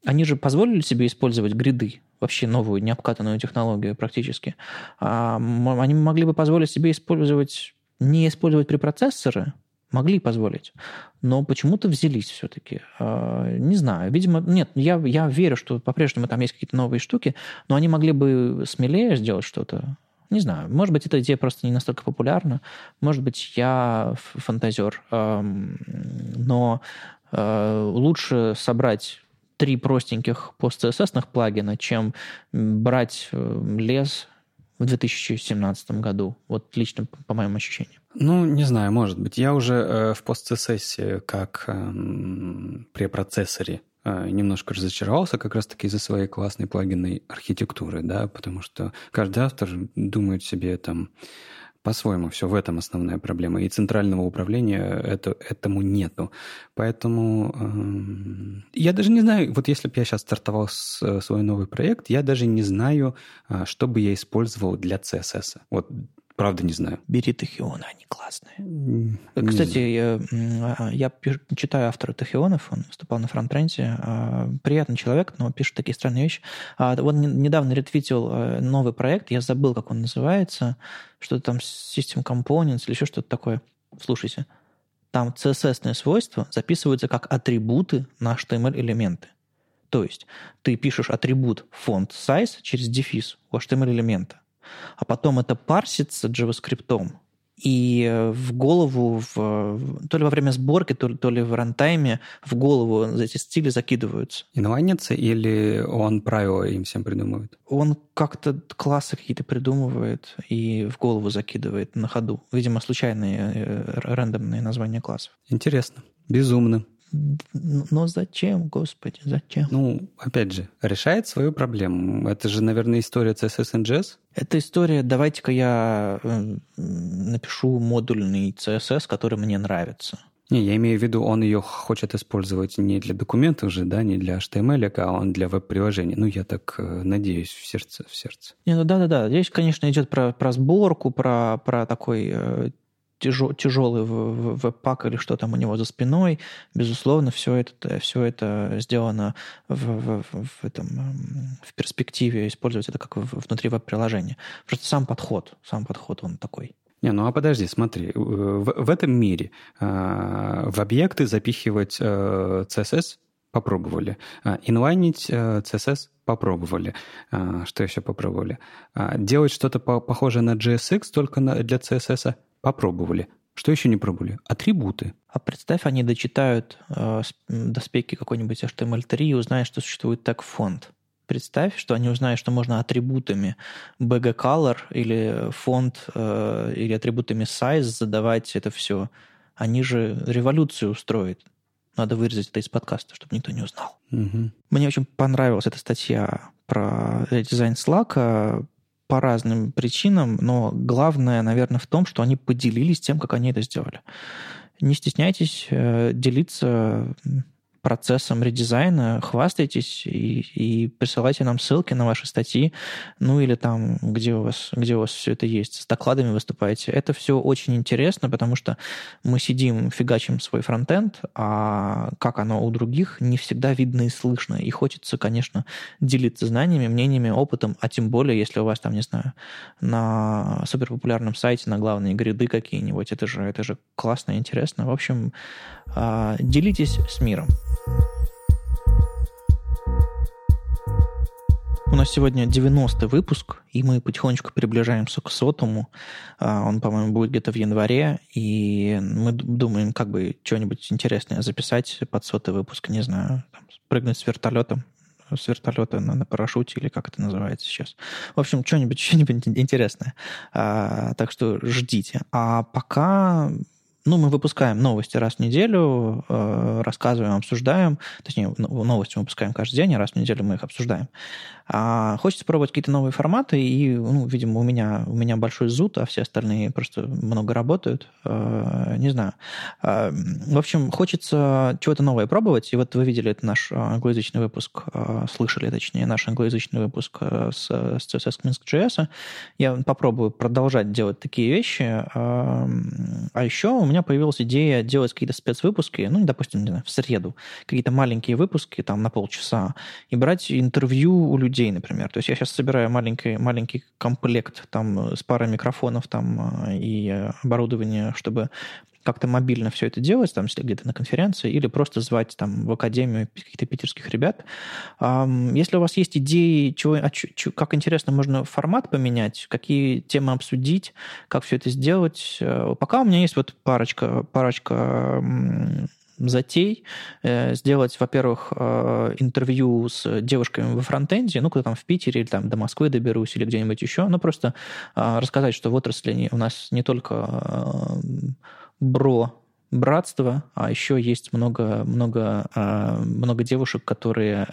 Они же позволили себе использовать гриды, вообще новую, необкатанную технологию практически. А, они могли бы позволить себе использовать, не использовать препроцессоры, могли позволить, но почему-то взялись все-таки. А, не знаю, видимо, нет, я, я верю, что по-прежнему там есть какие-то новые штуки, но они могли бы смелее сделать что-то. Не знаю, может быть, эта идея просто не настолько популярна, может быть, я фантазер, но э, лучше собрать три простеньких пост-CSS плагина, чем брать э, лес в 2017 году. Вот лично по моим ощущениям. Ну, не знаю, может быть. Я уже э, в пост-CSS как э, препроцессоре немножко разочаровался как раз-таки из-за своей классной плагинной архитектуры, да, потому что каждый автор думает себе там по-своему все, в этом основная проблема. И центрального управления это, этому нету. Поэтому э, я даже не знаю, вот если бы я сейчас стартовал с, свой новый проект, я даже не знаю, э, что бы я использовал для CSS. Вот Правда не знаю. Бери Тахиона, они классные. Не Кстати, я, я читаю автора Тахионов, он выступал на фронтренте. А, приятный человек, но пишет такие странные вещи. А, он недавно ретвитил э, новый проект, я забыл, как он называется, что-то там System Components или еще что-то такое. Слушайте, там CSS свойства записываются как атрибуты на HTML-элементы. То есть ты пишешь атрибут font size через дефис у HTML-элемента а потом это парсится JavaScript, и в голову, в, то ли во время сборки, то ли, то ли в рантайме, в голову эти стили закидываются. Инлайнится или он правила им всем придумывает? Он как-то классы какие-то придумывает и в голову закидывает на ходу. Видимо, случайные э, рандомные названия классов. Интересно. Безумно. Но зачем, господи, зачем? Ну, опять же, решает свою проблему. Это же, наверное, история CSS and JS? Это история, давайте-ка я э, напишу модульный CSS, который мне нравится. Не, я имею в виду, он ее хочет использовать не для документов же, да, не для HTML, а он для веб-приложений. Ну, я так э, надеюсь в сердце, в сердце. Не, ну да-да-да, здесь, конечно, идет про, про сборку, про, про такой э, тяжелый веб-пак или что там у него за спиной. Безусловно, все это, все это сделано в, в, в, этом, в перспективе использовать это как внутри веб-приложения. Просто сам подход, сам подход он такой. Не, ну а подожди, смотри, в, в этом мире э, в объекты запихивать э, CSS попробовали, э, инлайнить э, CSS попробовали, э, что еще попробовали, э, делать что-то по похожее на JSX только на, для CSS попробовали. Что еще не пробовали? Атрибуты. А представь, они дочитают э, до спеки какой-нибудь HTML3 и узнают, что существует так фонд. Представь, что они узнают, что можно атрибутами BG Color или фонд э, или атрибутами size задавать это все. Они же революцию устроят. Надо вырезать это из подкаста, чтобы никто не узнал. Угу. Мне очень понравилась эта статья про дизайн Slack по разным причинам, но главное, наверное, в том, что они поделились тем, как они это сделали. Не стесняйтесь э, делиться процессом редизайна, хвастайтесь и, и присылайте нам ссылки на ваши статьи, ну или там, где у вас, где у вас все это есть, с докладами выступаете. Это все очень интересно, потому что мы сидим, фигачим свой фронтенд, а как оно у других, не всегда видно и слышно. И хочется, конечно, делиться знаниями, мнениями, опытом, а тем более, если у вас там, не знаю, на суперпопулярном сайте, на главные гриды какие-нибудь, это же, это же классно и интересно. В общем, делитесь с миром. У нас сегодня 90 выпуск, и мы потихонечку приближаемся к сотому. А, он, по-моему, будет где-то в январе, и мы думаем, как бы что-нибудь интересное записать под сотый выпуск, не знаю, там, прыгнуть с вертолетом, с вертолета на, на парашюте, или как это называется сейчас. В общем, что-нибудь что интересное. А, так что ждите. А пока ну, мы выпускаем новости раз в неделю, э, рассказываем, обсуждаем. Точнее, новости мы выпускаем каждый день, а раз в неделю мы их обсуждаем. А хочется пробовать какие-то новые форматы, и, ну, видимо, у меня, у меня большой зуд, а все остальные просто много работают. Э, не знаю. Э, в общем, хочется чего-то новое пробовать, и вот вы видели это наш англоязычный выпуск, слышали, точнее, наш англоязычный выпуск с, с CSS Minsk.js. Я попробую продолжать делать такие вещи. А еще у меня появилась идея делать какие-то спецвыпуски, ну, допустим, не знаю, в среду, какие-то маленькие выпуски там на полчаса, и брать интервью у людей, например. То есть я сейчас собираю маленький, маленький комплект там с парой микрофонов там э, и оборудования, чтобы как-то мобильно все это делать, там, если где-то на конференции, или просто звать там в академию каких-то питерских ребят. Если у вас есть идеи, чего, как интересно можно формат поменять, какие темы обсудить, как все это сделать, э, пока у меня есть вот парочка, парочка затей э, сделать, во-первых, э, интервью с девушками во фронтенде, ну, куда там в Питере или там до Москвы доберусь или где-нибудь еще, ну, просто э, рассказать, что в отрасли у нас не только бро братство, а еще есть много, много, много девушек, которые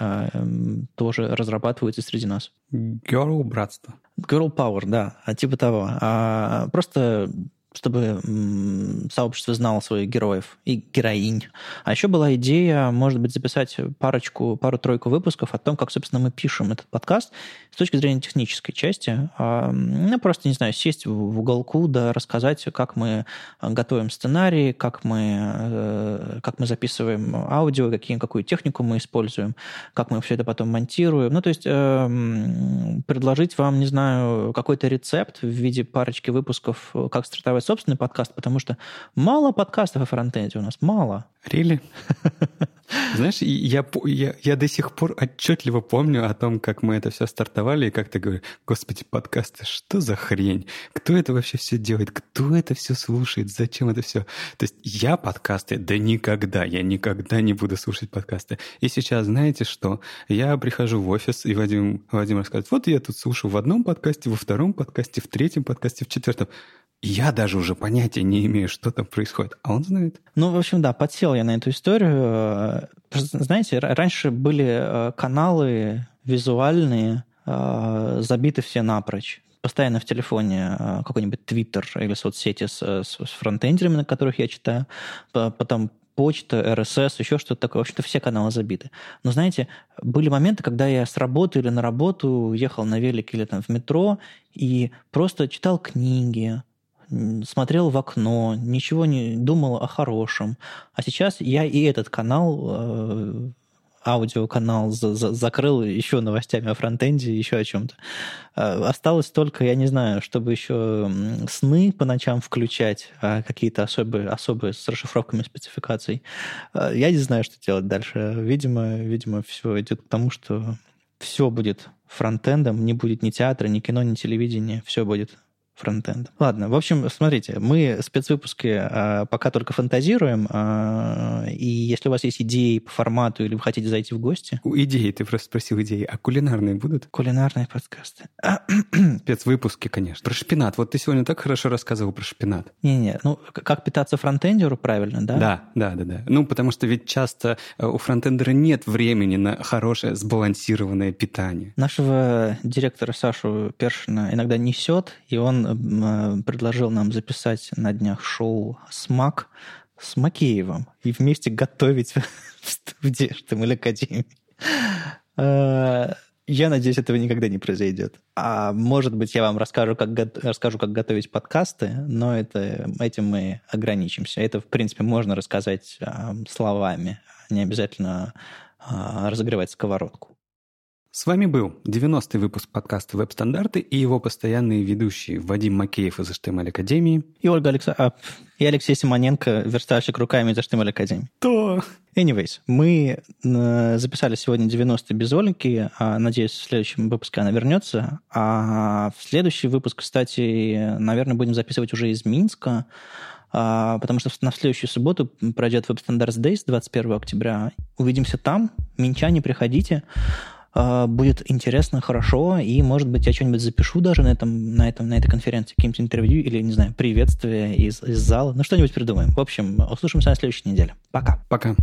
тоже разрабатываются среди нас. Girl братство. Girl power, да, типа того. А просто чтобы сообщество знало своих героев и героинь. А еще была идея, может быть, записать парочку, пару-тройку выпусков о том, как, собственно, мы пишем этот подкаст с точки зрения технической части. А, ну, просто, не знаю, сесть в уголку, да, рассказать, как мы готовим сценарий, как мы, э, как мы записываем аудио, какие, какую технику мы используем, как мы все это потом монтируем. Ну, то есть эм, предложить вам, не знаю, какой-то рецепт в виде парочки выпусков, как стартовать свой собственный подкаст, потому что мало подкастов о фронтенде у нас, мало. Really? Знаешь, я, я, я до сих пор отчетливо помню о том, как мы это все стартовали, и как ты говоришь, господи, подкасты, что за хрень? Кто это вообще все делает? Кто это все слушает? Зачем это все? То есть я подкасты, да никогда, я никогда не буду слушать подкасты. И сейчас, знаете что? Я прихожу в офис, и Вадим, Вадим рассказывает, вот я тут слушаю в одном подкасте, во втором подкасте, в третьем подкасте, в четвертом. Я даже уже понятия не имею, что там происходит, а он знает. Ну, в общем, да, подсел я на эту историю. Знаете, раньше были э, каналы визуальные, э, забиты все напрочь постоянно в телефоне э, какой-нибудь Твиттер или соцсети с, с, с фронтендерами, на которых я читаю, потом почта, RSS, еще что-то такое. В общем-то, все каналы забиты. Но, знаете, были моменты, когда я с работы или на работу ехал на велике или там в метро и просто читал книги, смотрел в окно, ничего не думал о хорошем. А сейчас я и этот канал э, аудиоканал за за закрыл еще новостями о фронтенде, еще о чем-то. А, осталось только, я не знаю, чтобы еще сны по ночам включать, а какие-то особые, особые с расшифровками спецификаций. А, я не знаю, что делать дальше. Видимо, видимо, все идет к тому, что все будет фронтендом, не будет ни театра, ни кино, ни телевидения, все будет фронтенд. Ладно, в общем, смотрите, мы спецвыпуски а, пока только фантазируем, а, и если у вас есть идеи по формату или вы хотите зайти в гости... Идеи, ты просто спросил идеи. А кулинарные будут? Кулинарные подкасты. Спецвыпуски, конечно. Про шпинат. Вот ты сегодня так хорошо рассказывал про шпинат. Не-не, ну как питаться фронтендеру правильно, да? Да, да, да, да. Ну, потому что ведь часто э, у фронтендера нет времени на хорошее сбалансированное питание. Нашего директора Сашу Першина иногда несет, и он Э, предложил нам записать на днях шоу «Смак» с Макеевым и вместе готовить в студии HTML Академии. Э, я надеюсь, этого никогда не произойдет. А может быть, я вам расскажу, как, расскажу, как готовить подкасты, но это, этим мы ограничимся. Это, в принципе, можно рассказать а, словами, не обязательно а, разогревать сковородку. С вами был 90-й выпуск подкаста «Веб-стандарты» и его постоянные ведущие Вадим Макеев из HTML Академии. И Ольга Алекса... а, и Алексей Симоненко, верстальщик руками из HTML Академии. То. Anyways, мы э, записали сегодня 90 без Ольги. А, надеюсь, в следующем выпуске она вернется. А в следующий выпуск, кстати, наверное, будем записывать уже из Минска. А, потому что на следующую субботу пройдет Web Standards Days 21 октября. Увидимся там. Минчане, приходите. А, будет интересно, хорошо, и, может быть, я что-нибудь запишу даже на, этом, на, этом, на этой конференции, какие-нибудь интервью или, не знаю, приветствие из, из зала. Ну, что-нибудь придумаем. В общем, услышимся на следующей неделе. Пока. Пока.